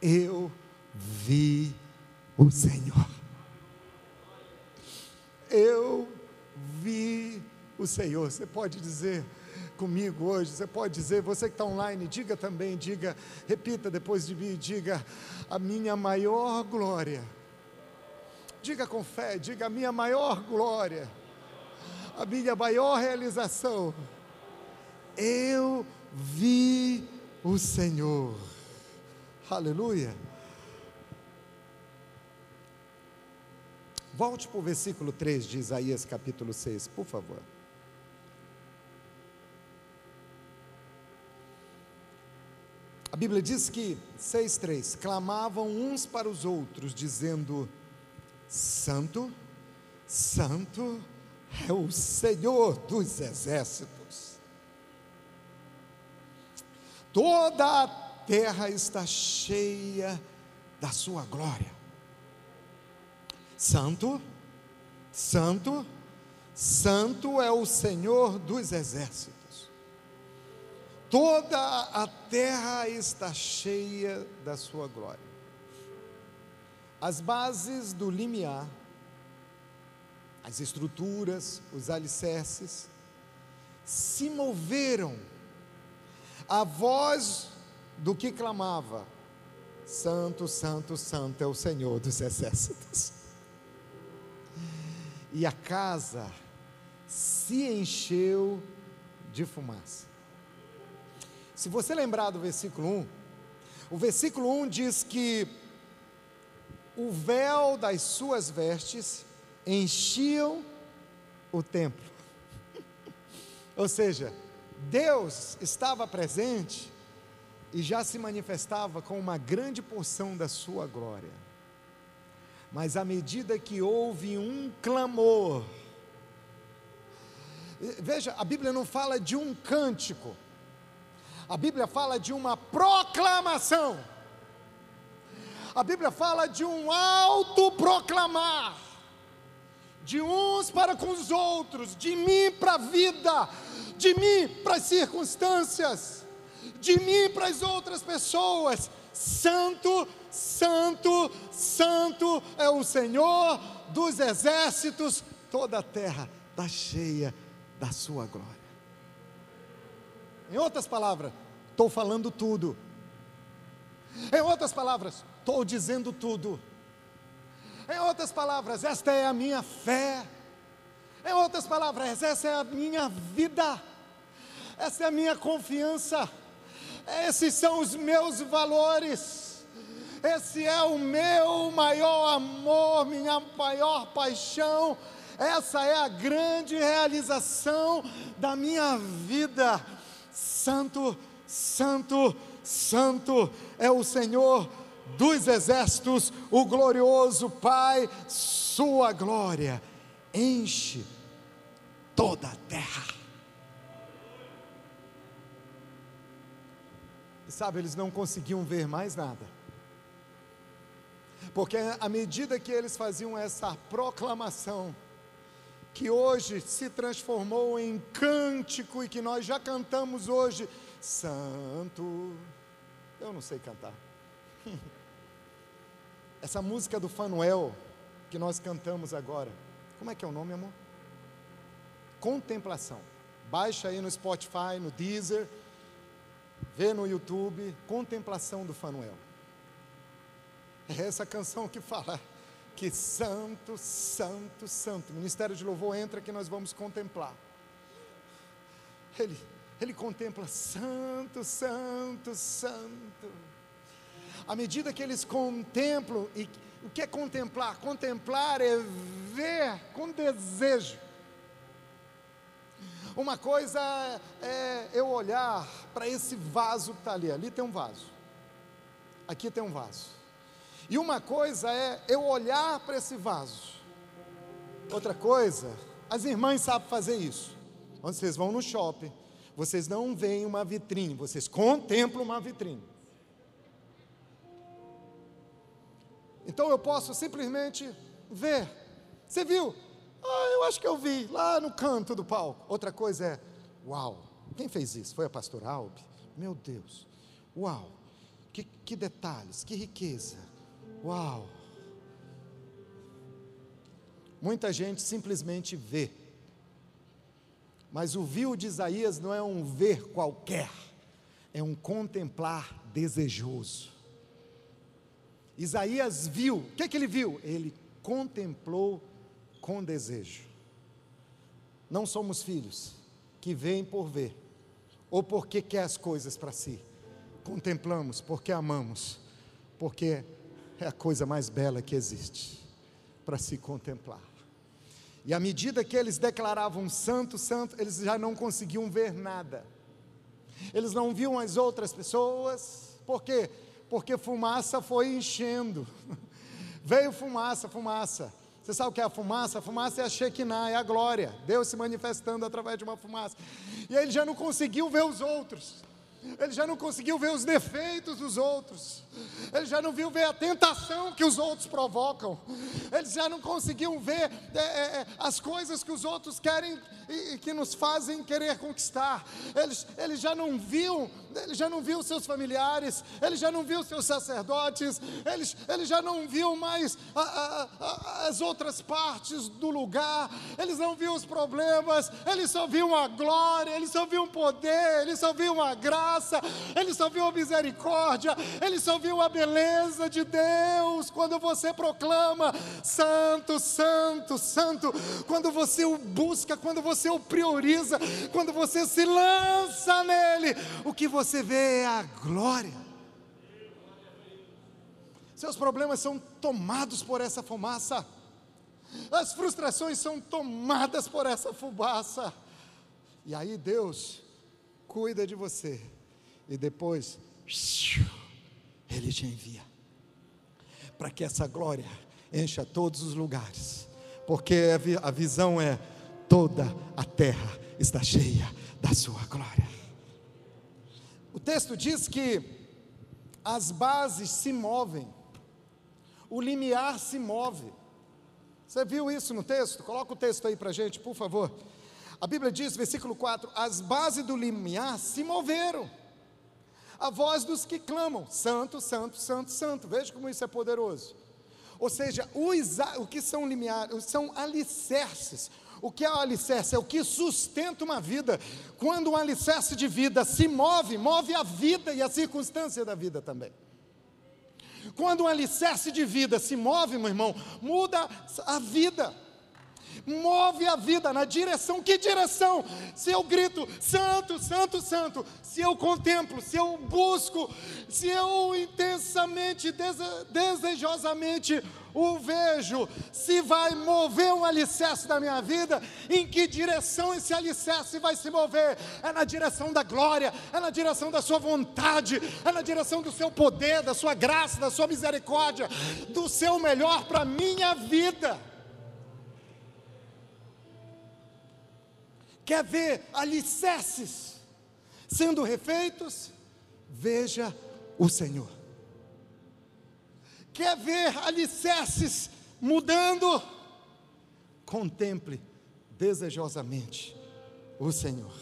Eu vi o Senhor. Eu vi o Senhor. Você pode dizer comigo hoje, você pode dizer, você que está online, diga também, diga, repita depois de mim, diga, a minha maior glória. Diga com fé, diga a minha maior glória, a minha maior realização. Eu vi o Senhor. Aleluia. Volte para o versículo 3 de Isaías capítulo 6, por favor. A Bíblia diz que 6:3 clamavam uns para os outros dizendo: Santo, santo é o Senhor dos exércitos toda a terra está cheia da sua glória. Santo, santo, santo é o Senhor dos exércitos. Toda a terra está cheia da sua glória. As bases do limiar, as estruturas, os alicerces, se moveram a voz do que clamava: Santo, Santo, Santo é o Senhor dos exércitos. E a casa se encheu de fumaça. Se você lembrar do versículo 1, o versículo 1 diz que o véu das suas vestes enchiam o templo. Ou seja, Deus estava presente e já se manifestava com uma grande porção da sua glória. Mas à medida que houve um clamor, veja, a Bíblia não fala de um cântico, a Bíblia fala de uma proclamação, a Bíblia fala de um autoproclamar, de uns para com os outros, de mim para a vida, de mim para as circunstâncias, de mim para as outras pessoas. Santo, Santo, Santo é o Senhor dos exércitos, toda a terra está cheia da sua glória. Em outras palavras, estou falando tudo. Em outras palavras, estou dizendo tudo. Em outras palavras, esta é a minha fé. Em outras palavras, essa é a minha vida essa é a minha confiança, esses são os meus valores, esse é o meu maior amor, minha maior paixão, essa é a grande realização da minha vida. Santo, Santo, Santo é o Senhor dos exércitos, o glorioso Pai, Sua glória enche toda a terra. E sabe, eles não conseguiam ver mais nada. Porque à medida que eles faziam essa proclamação, que hoje se transformou em cântico e que nós já cantamos hoje, Santo. Eu não sei cantar. Essa música do Fanuel que nós cantamos agora, como é que é o nome, amor? Contemplação. Baixa aí no Spotify, no Deezer, vê no YouTube, Contemplação do Fanuel. É essa canção que fala que santo, santo, santo. Ministério de Louvor entra que nós vamos contemplar. Ele, ele contempla santo, santo, santo. À medida que eles contemplam, e o que é contemplar? Contemplar é ver com desejo. Uma coisa é eu olhar para esse vaso que está ali. Ali tem um vaso. Aqui tem um vaso. E uma coisa é eu olhar para esse vaso. Outra coisa, as irmãs sabem fazer isso. Quando vocês vão no shopping, vocês não veem uma vitrine, vocês contemplam uma vitrine. Então eu posso simplesmente ver. Você viu? Ah, eu acho que eu vi lá no canto do palco. Outra coisa é, uau, quem fez isso? Foi a pastora Albi? Meu Deus, uau, que, que detalhes, que riqueza. Uau! Muita gente simplesmente vê. Mas o viu de Isaías não é um ver qualquer, é um contemplar desejoso. Isaías viu, o que, é que ele viu? Ele contemplou com desejo. Não somos filhos que veem por ver, ou porque quer as coisas para si. Contemplamos porque amamos, porque é a coisa mais bela que existe para se contemplar. E à medida que eles declaravam santo, santo, eles já não conseguiam ver nada. Eles não viam as outras pessoas, por quê? Porque fumaça foi enchendo. Veio fumaça, fumaça. Você sabe o que é a fumaça? A fumaça é a Shekinah, é a glória. Deus se manifestando através de uma fumaça. E ele já não conseguiu ver os outros. Ele já não conseguiu ver os defeitos dos outros. Ele já não viu ver a tentação que os outros provocam. Ele já não conseguiu ver é, é, é, as coisas que os outros querem e, e, que nos fazem querer conquistar. Ele, ele já não viu, ele já não viu seus familiares. Ele já não viu seus sacerdotes. Ele, ele já não viu mais a, a, a, as outras partes do lugar. Ele não viu os problemas. Ele só viu uma glória. Ele só viu um poder. Ele só viu uma graça graça, ele só viu a misericórdia, ele só viu a beleza de Deus. Quando você proclama Santo, Santo, Santo, quando você o busca, quando você o prioriza, quando você se lança nele, o que você vê é a glória. Seus problemas são tomados por essa fumaça. As frustrações são tomadas por essa fumaça. E aí Deus cuida de você e depois ele te envia para que essa glória encha todos os lugares, porque a visão é toda a terra está cheia da sua glória. O texto diz que as bases se movem, o limiar se move. Você viu isso no texto? Coloca o texto aí para a gente, por favor. A Bíblia diz, versículo 4: as bases do limiar se moveram a voz dos que clamam: Santo, Santo, Santo, Santo. Veja como isso é poderoso. Ou seja, os, o que são limiares, são alicerces. O que é o alicerce? É o que sustenta uma vida. Quando um alicerce de vida se move, move a vida e a circunstância da vida também. Quando um alicerce de vida se move, meu irmão, muda a vida move a vida na direção, que direção? Se eu grito, santo, santo, santo, se eu contemplo, se eu busco, se eu intensamente, desejosamente o vejo, se vai mover um alicerce da minha vida, em que direção esse alicerce vai se mover? É na direção da glória, é na direção da sua vontade, é na direção do seu poder, da sua graça, da sua misericórdia, do seu melhor para a minha vida. Quer ver alicerces sendo refeitos? Veja o Senhor. Quer ver alicerces mudando? Contemple desejosamente o Senhor.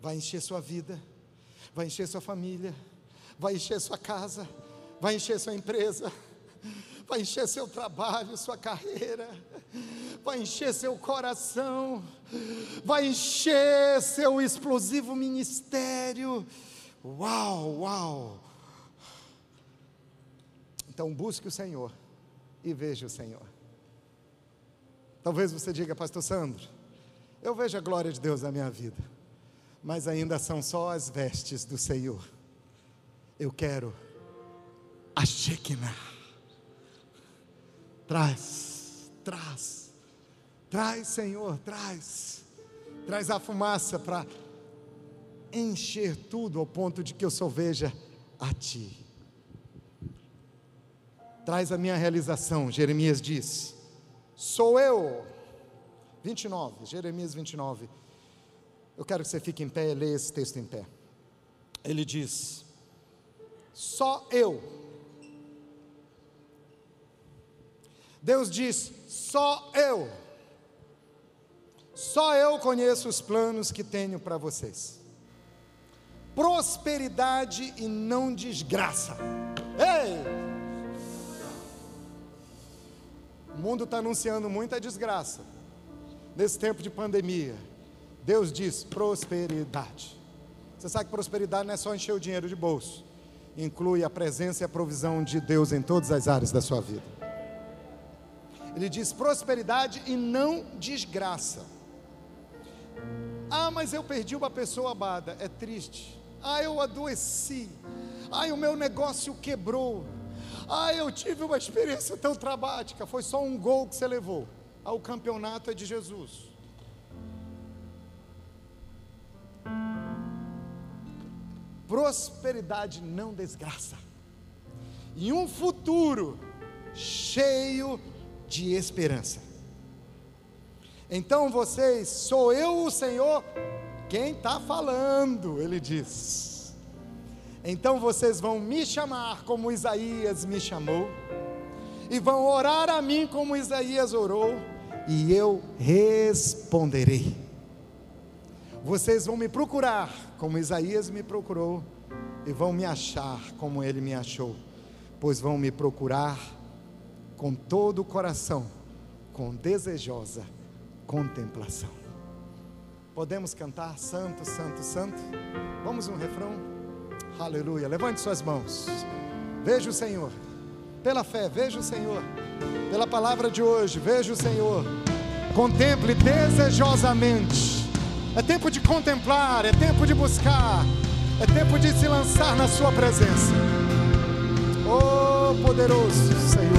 Vai encher sua vida, vai encher sua família, vai encher sua casa, vai encher sua empresa, vai encher seu trabalho, sua carreira, vai encher seu coração, vai encher seu explosivo ministério. Uau, uau! Então busque o Senhor e veja o Senhor. Talvez você diga, Pastor Sandro, eu vejo a glória de Deus na minha vida, mas ainda são só as vestes do Senhor. Eu quero a Shekinah. Traz, traz, traz, Senhor, traz, traz a fumaça para encher tudo ao ponto de que eu só veja a Ti. Traz a minha realização, Jeremias diz sou eu. 29, Jeremias 29. Eu quero que você fique em pé e leia esse texto em pé. Ele diz: Só eu. Deus diz: Só eu. Só eu conheço os planos que tenho para vocês. Prosperidade e não desgraça. Ei! O mundo está anunciando muita desgraça. Nesse tempo de pandemia, Deus diz prosperidade. Você sabe que prosperidade não é só encher o dinheiro de bolso, inclui a presença e a provisão de Deus em todas as áreas da sua vida. Ele diz prosperidade e não desgraça. Ah, mas eu perdi uma pessoa amada, é triste. Ah, eu adoeci. Ah, o meu negócio quebrou. Ah, eu tive uma experiência tão traumática. Foi só um gol que você levou. Ah, o campeonato é de Jesus. Prosperidade não desgraça. E um futuro cheio de esperança. Então vocês, sou eu o Senhor quem está falando, ele diz. Então vocês vão me chamar como Isaías me chamou, e vão orar a mim como Isaías orou, e eu responderei. Vocês vão me procurar como Isaías me procurou, e vão me achar como ele me achou, pois vão me procurar com todo o coração, com desejosa contemplação. Podemos cantar Santo, Santo, Santo? Vamos um refrão? Aleluia. Levante suas mãos. Veja o Senhor. Pela fé, veja o Senhor. Pela palavra de hoje, veja o Senhor. Contemple desejosamente. É tempo de contemplar, é tempo de buscar, é tempo de se lançar na Sua presença. Oh, poderoso Senhor.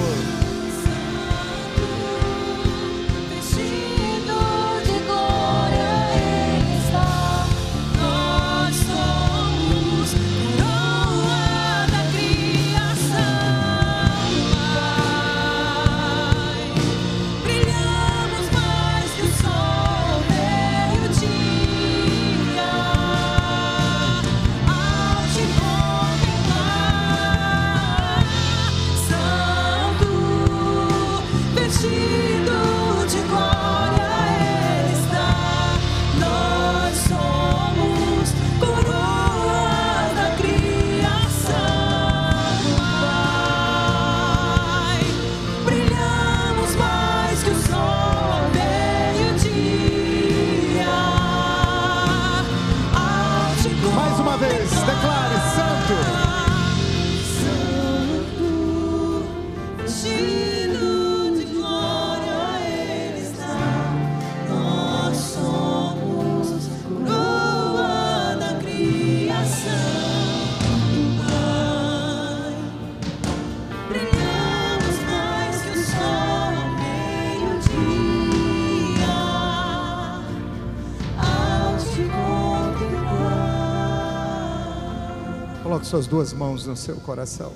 Suas duas mãos no seu coração.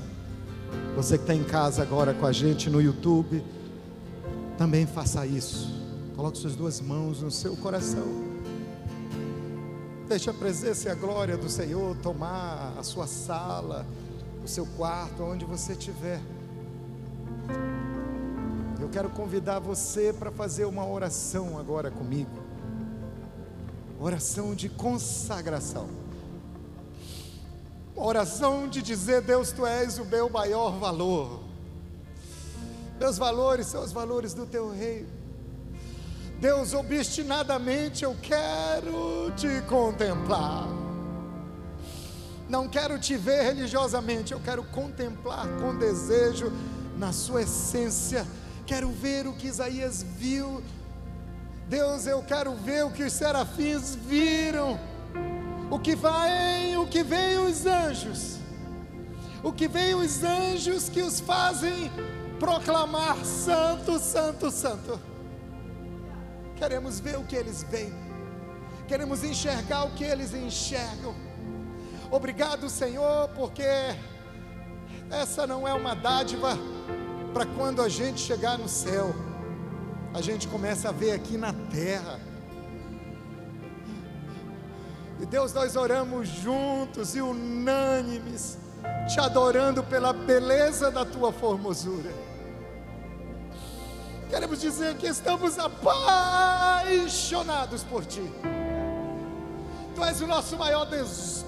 Você que está em casa agora com a gente no YouTube, também faça isso. Coloque suas duas mãos no seu coração. Deixa a presença e a glória do Senhor tomar a sua sala, o seu quarto, onde você estiver. Eu quero convidar você para fazer uma oração agora comigo. Oração de consagração. Oração de dizer: Deus, tu és o meu maior valor. Meus valores são os valores do teu reino. Deus, obstinadamente eu quero te contemplar. Não quero te ver religiosamente, eu quero contemplar com desejo na sua essência. Quero ver o que Isaías viu. Deus, eu quero ver o que os serafins viram. O que vai, o que vem os anjos. O que vem os anjos que os fazem proclamar santo, santo, santo. Queremos ver o que eles veem. Queremos enxergar o que eles enxergam. Obrigado, Senhor, porque essa não é uma dádiva para quando a gente chegar no céu. A gente começa a ver aqui na terra. Deus, nós oramos juntos e unânimes, te adorando pela beleza da tua formosura. Queremos dizer que estamos apaixonados por Ti. Tu és o nosso maior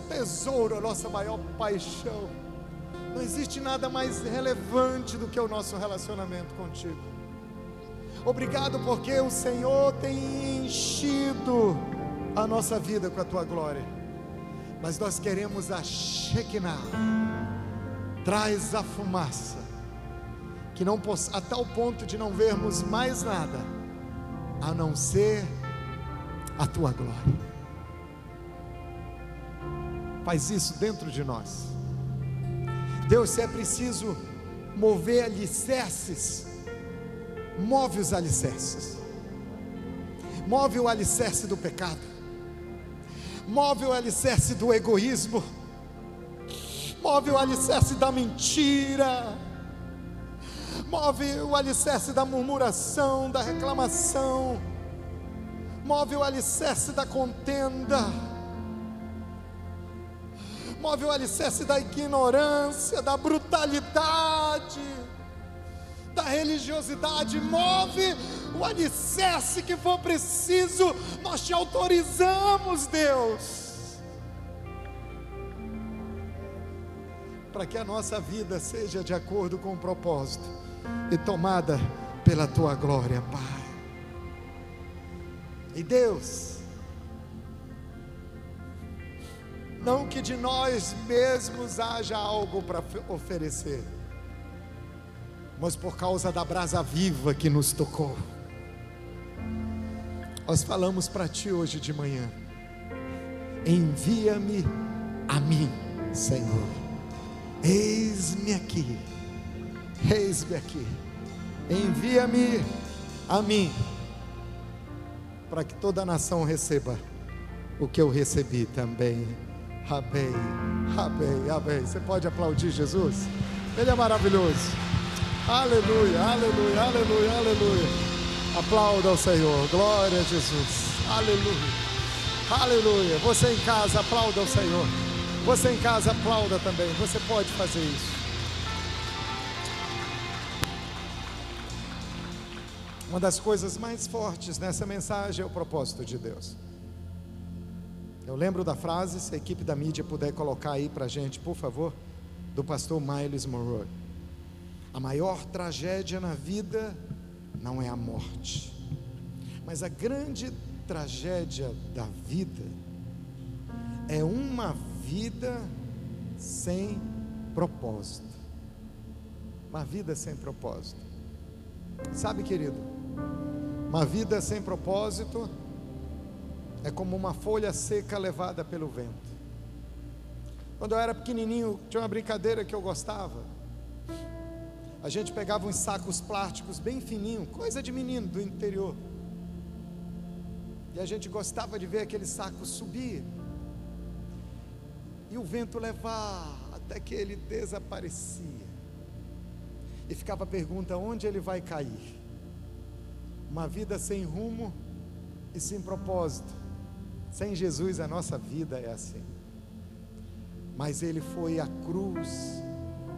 tesouro, a nossa maior paixão. Não existe nada mais relevante do que o nosso relacionamento contigo. Obrigado porque o Senhor tem enchido a nossa vida com a tua glória. Mas nós queremos a Shekinah. Traz a fumaça que não a tal ponto de não vermos mais nada a não ser a tua glória. Faz isso dentro de nós. Deus, se é preciso mover alicerces, move os alicerces. Move o alicerce do pecado. Move o alicerce do egoísmo. Move o alicerce da mentira. Move o alicerce da murmuração, da reclamação, move o alicerce da contenda, move o alicerce da ignorância, da brutalidade, da religiosidade, move o alicerce que for preciso, nós te autorizamos, Deus. Para que a nossa vida seja de acordo com o propósito e tomada pela tua glória, Pai. E Deus, não que de nós mesmos haja algo para oferecer, mas por causa da brasa viva que nos tocou. Nós falamos para ti hoje de manhã: envia-me a mim, Senhor. Eis-me aqui. Eis-me aqui, envia-me a mim, para que toda a nação receba o que eu recebi também. Amém, amém, amém. Você pode aplaudir Jesus? Ele é maravilhoso. Aleluia, aleluia, aleluia, aleluia. Aplauda ao Senhor, glória a Jesus. Aleluia, aleluia. Você em casa, aplauda ao Senhor. Você em casa, aplauda também. Você pode fazer isso. Uma das coisas mais fortes nessa mensagem é o propósito de Deus. Eu lembro da frase, se a equipe da mídia puder colocar aí para a gente, por favor, do pastor Miles Monroe. A maior tragédia na vida não é a morte, mas a grande tragédia da vida é uma vida sem propósito. Uma vida sem propósito. Sabe, querido, uma vida sem propósito é como uma folha seca levada pelo vento. Quando eu era pequenininho, tinha uma brincadeira que eu gostava. A gente pegava uns sacos plásticos bem fininhos, coisa de menino do interior. E a gente gostava de ver aquele saco subir. E o vento levar até que ele desaparecia. E ficava a pergunta: onde ele vai cair? Uma vida sem rumo e sem propósito Sem Jesus a nossa vida é assim. Mas ele foi à cruz,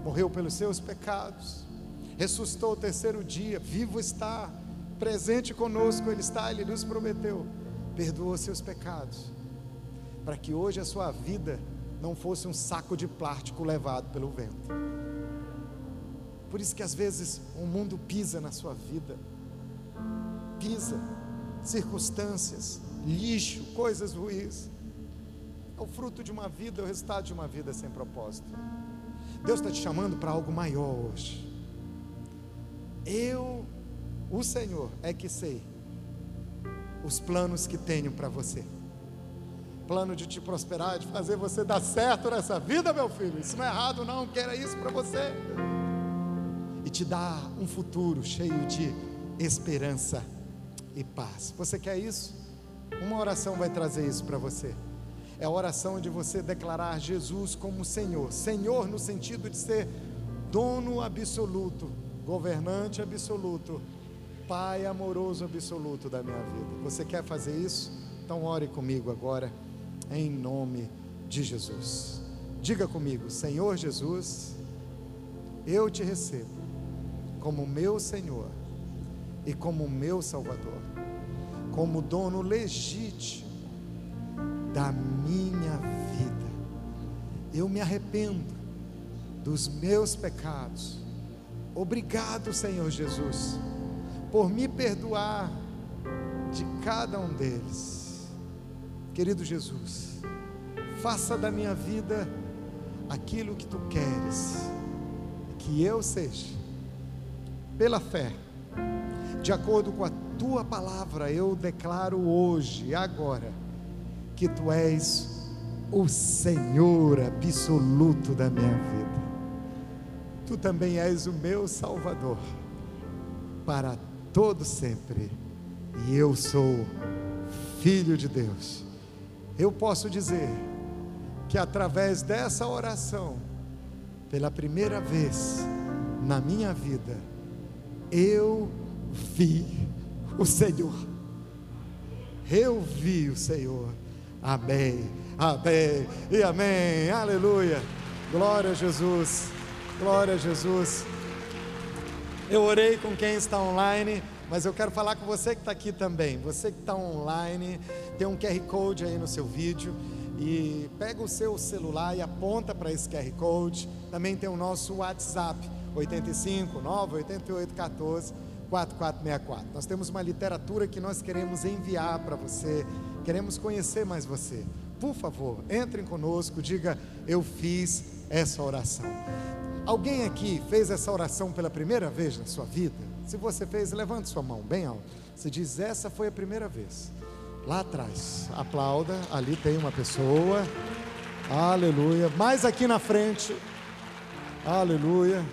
morreu pelos seus pecados, ressuscitou o terceiro dia, vivo está, presente conosco ele está, ele nos prometeu, perdoou seus pecados, para que hoje a sua vida não fosse um saco de plástico levado pelo vento. Por isso que às vezes o mundo pisa na sua vida, pisa, circunstâncias, lixo, coisas ruins. É o fruto de uma vida, é o resultado de uma vida sem propósito. Deus está te chamando para algo maior hoje. Eu, o Senhor, é que sei os planos que tenho para você. Plano de te prosperar, de fazer você dar certo nessa vida, meu filho. Isso não é errado, não. Quero isso para você. E te dar um futuro cheio de esperança e paz. Você quer isso? Uma oração vai trazer isso para você. É a oração de você declarar Jesus como Senhor. Senhor no sentido de ser dono absoluto, governante absoluto, Pai amoroso absoluto da minha vida. Você quer fazer isso? Então ore comigo agora, em nome de Jesus. Diga comigo, Senhor Jesus, eu te recebo como meu Senhor e como meu Salvador, como dono legítimo da minha vida. Eu me arrependo dos meus pecados. Obrigado, Senhor Jesus, por me perdoar de cada um deles. Querido Jesus, faça da minha vida aquilo que tu queres, que eu seja, pela fé de acordo com a tua palavra, eu declaro hoje agora que tu és o Senhor absoluto da minha vida. Tu também és o meu Salvador para todo sempre. E eu sou filho de Deus. Eu posso dizer que através dessa oração, pela primeira vez na minha vida, eu vi o Senhor. Eu vi o Senhor. Amém. Amém. E amém. Aleluia. Glória a Jesus. Glória a Jesus. Eu orei com quem está online, mas eu quero falar com você que está aqui também. Você que está online, tem um QR Code aí no seu vídeo. E pega o seu celular e aponta para esse QR Code. Também tem o nosso WhatsApp, 85 9 88 14 4464. Nós temos uma literatura que nós queremos enviar para você, queremos conhecer mais você. Por favor, entrem conosco, diga: Eu fiz essa oração. Alguém aqui fez essa oração pela primeira vez na sua vida? Se você fez, levante sua mão bem alto. Você diz: Essa foi a primeira vez. Lá atrás, aplauda. Ali tem uma pessoa. Aleluia. Mais aqui na frente. Aleluia.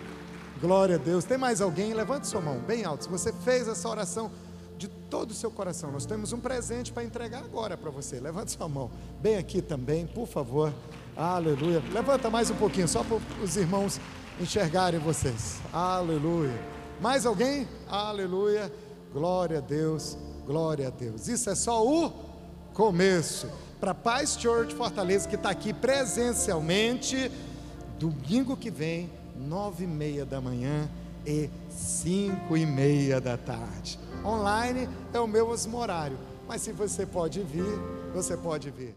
Glória a Deus. Tem mais alguém? Levante sua mão bem alto. Se você fez essa oração de todo o seu coração, nós temos um presente para entregar agora para você. Levante sua mão bem aqui também, por favor. Aleluia. Levanta mais um pouquinho, só para os irmãos enxergarem vocês. Aleluia. Mais alguém? Aleluia. Glória a Deus. Glória a Deus. Isso é só o começo. Para Paz Church Fortaleza, que está aqui presencialmente, domingo que vem nove e meia da manhã e cinco e meia da tarde. Online é o mesmo horário, mas se você pode vir, você pode vir.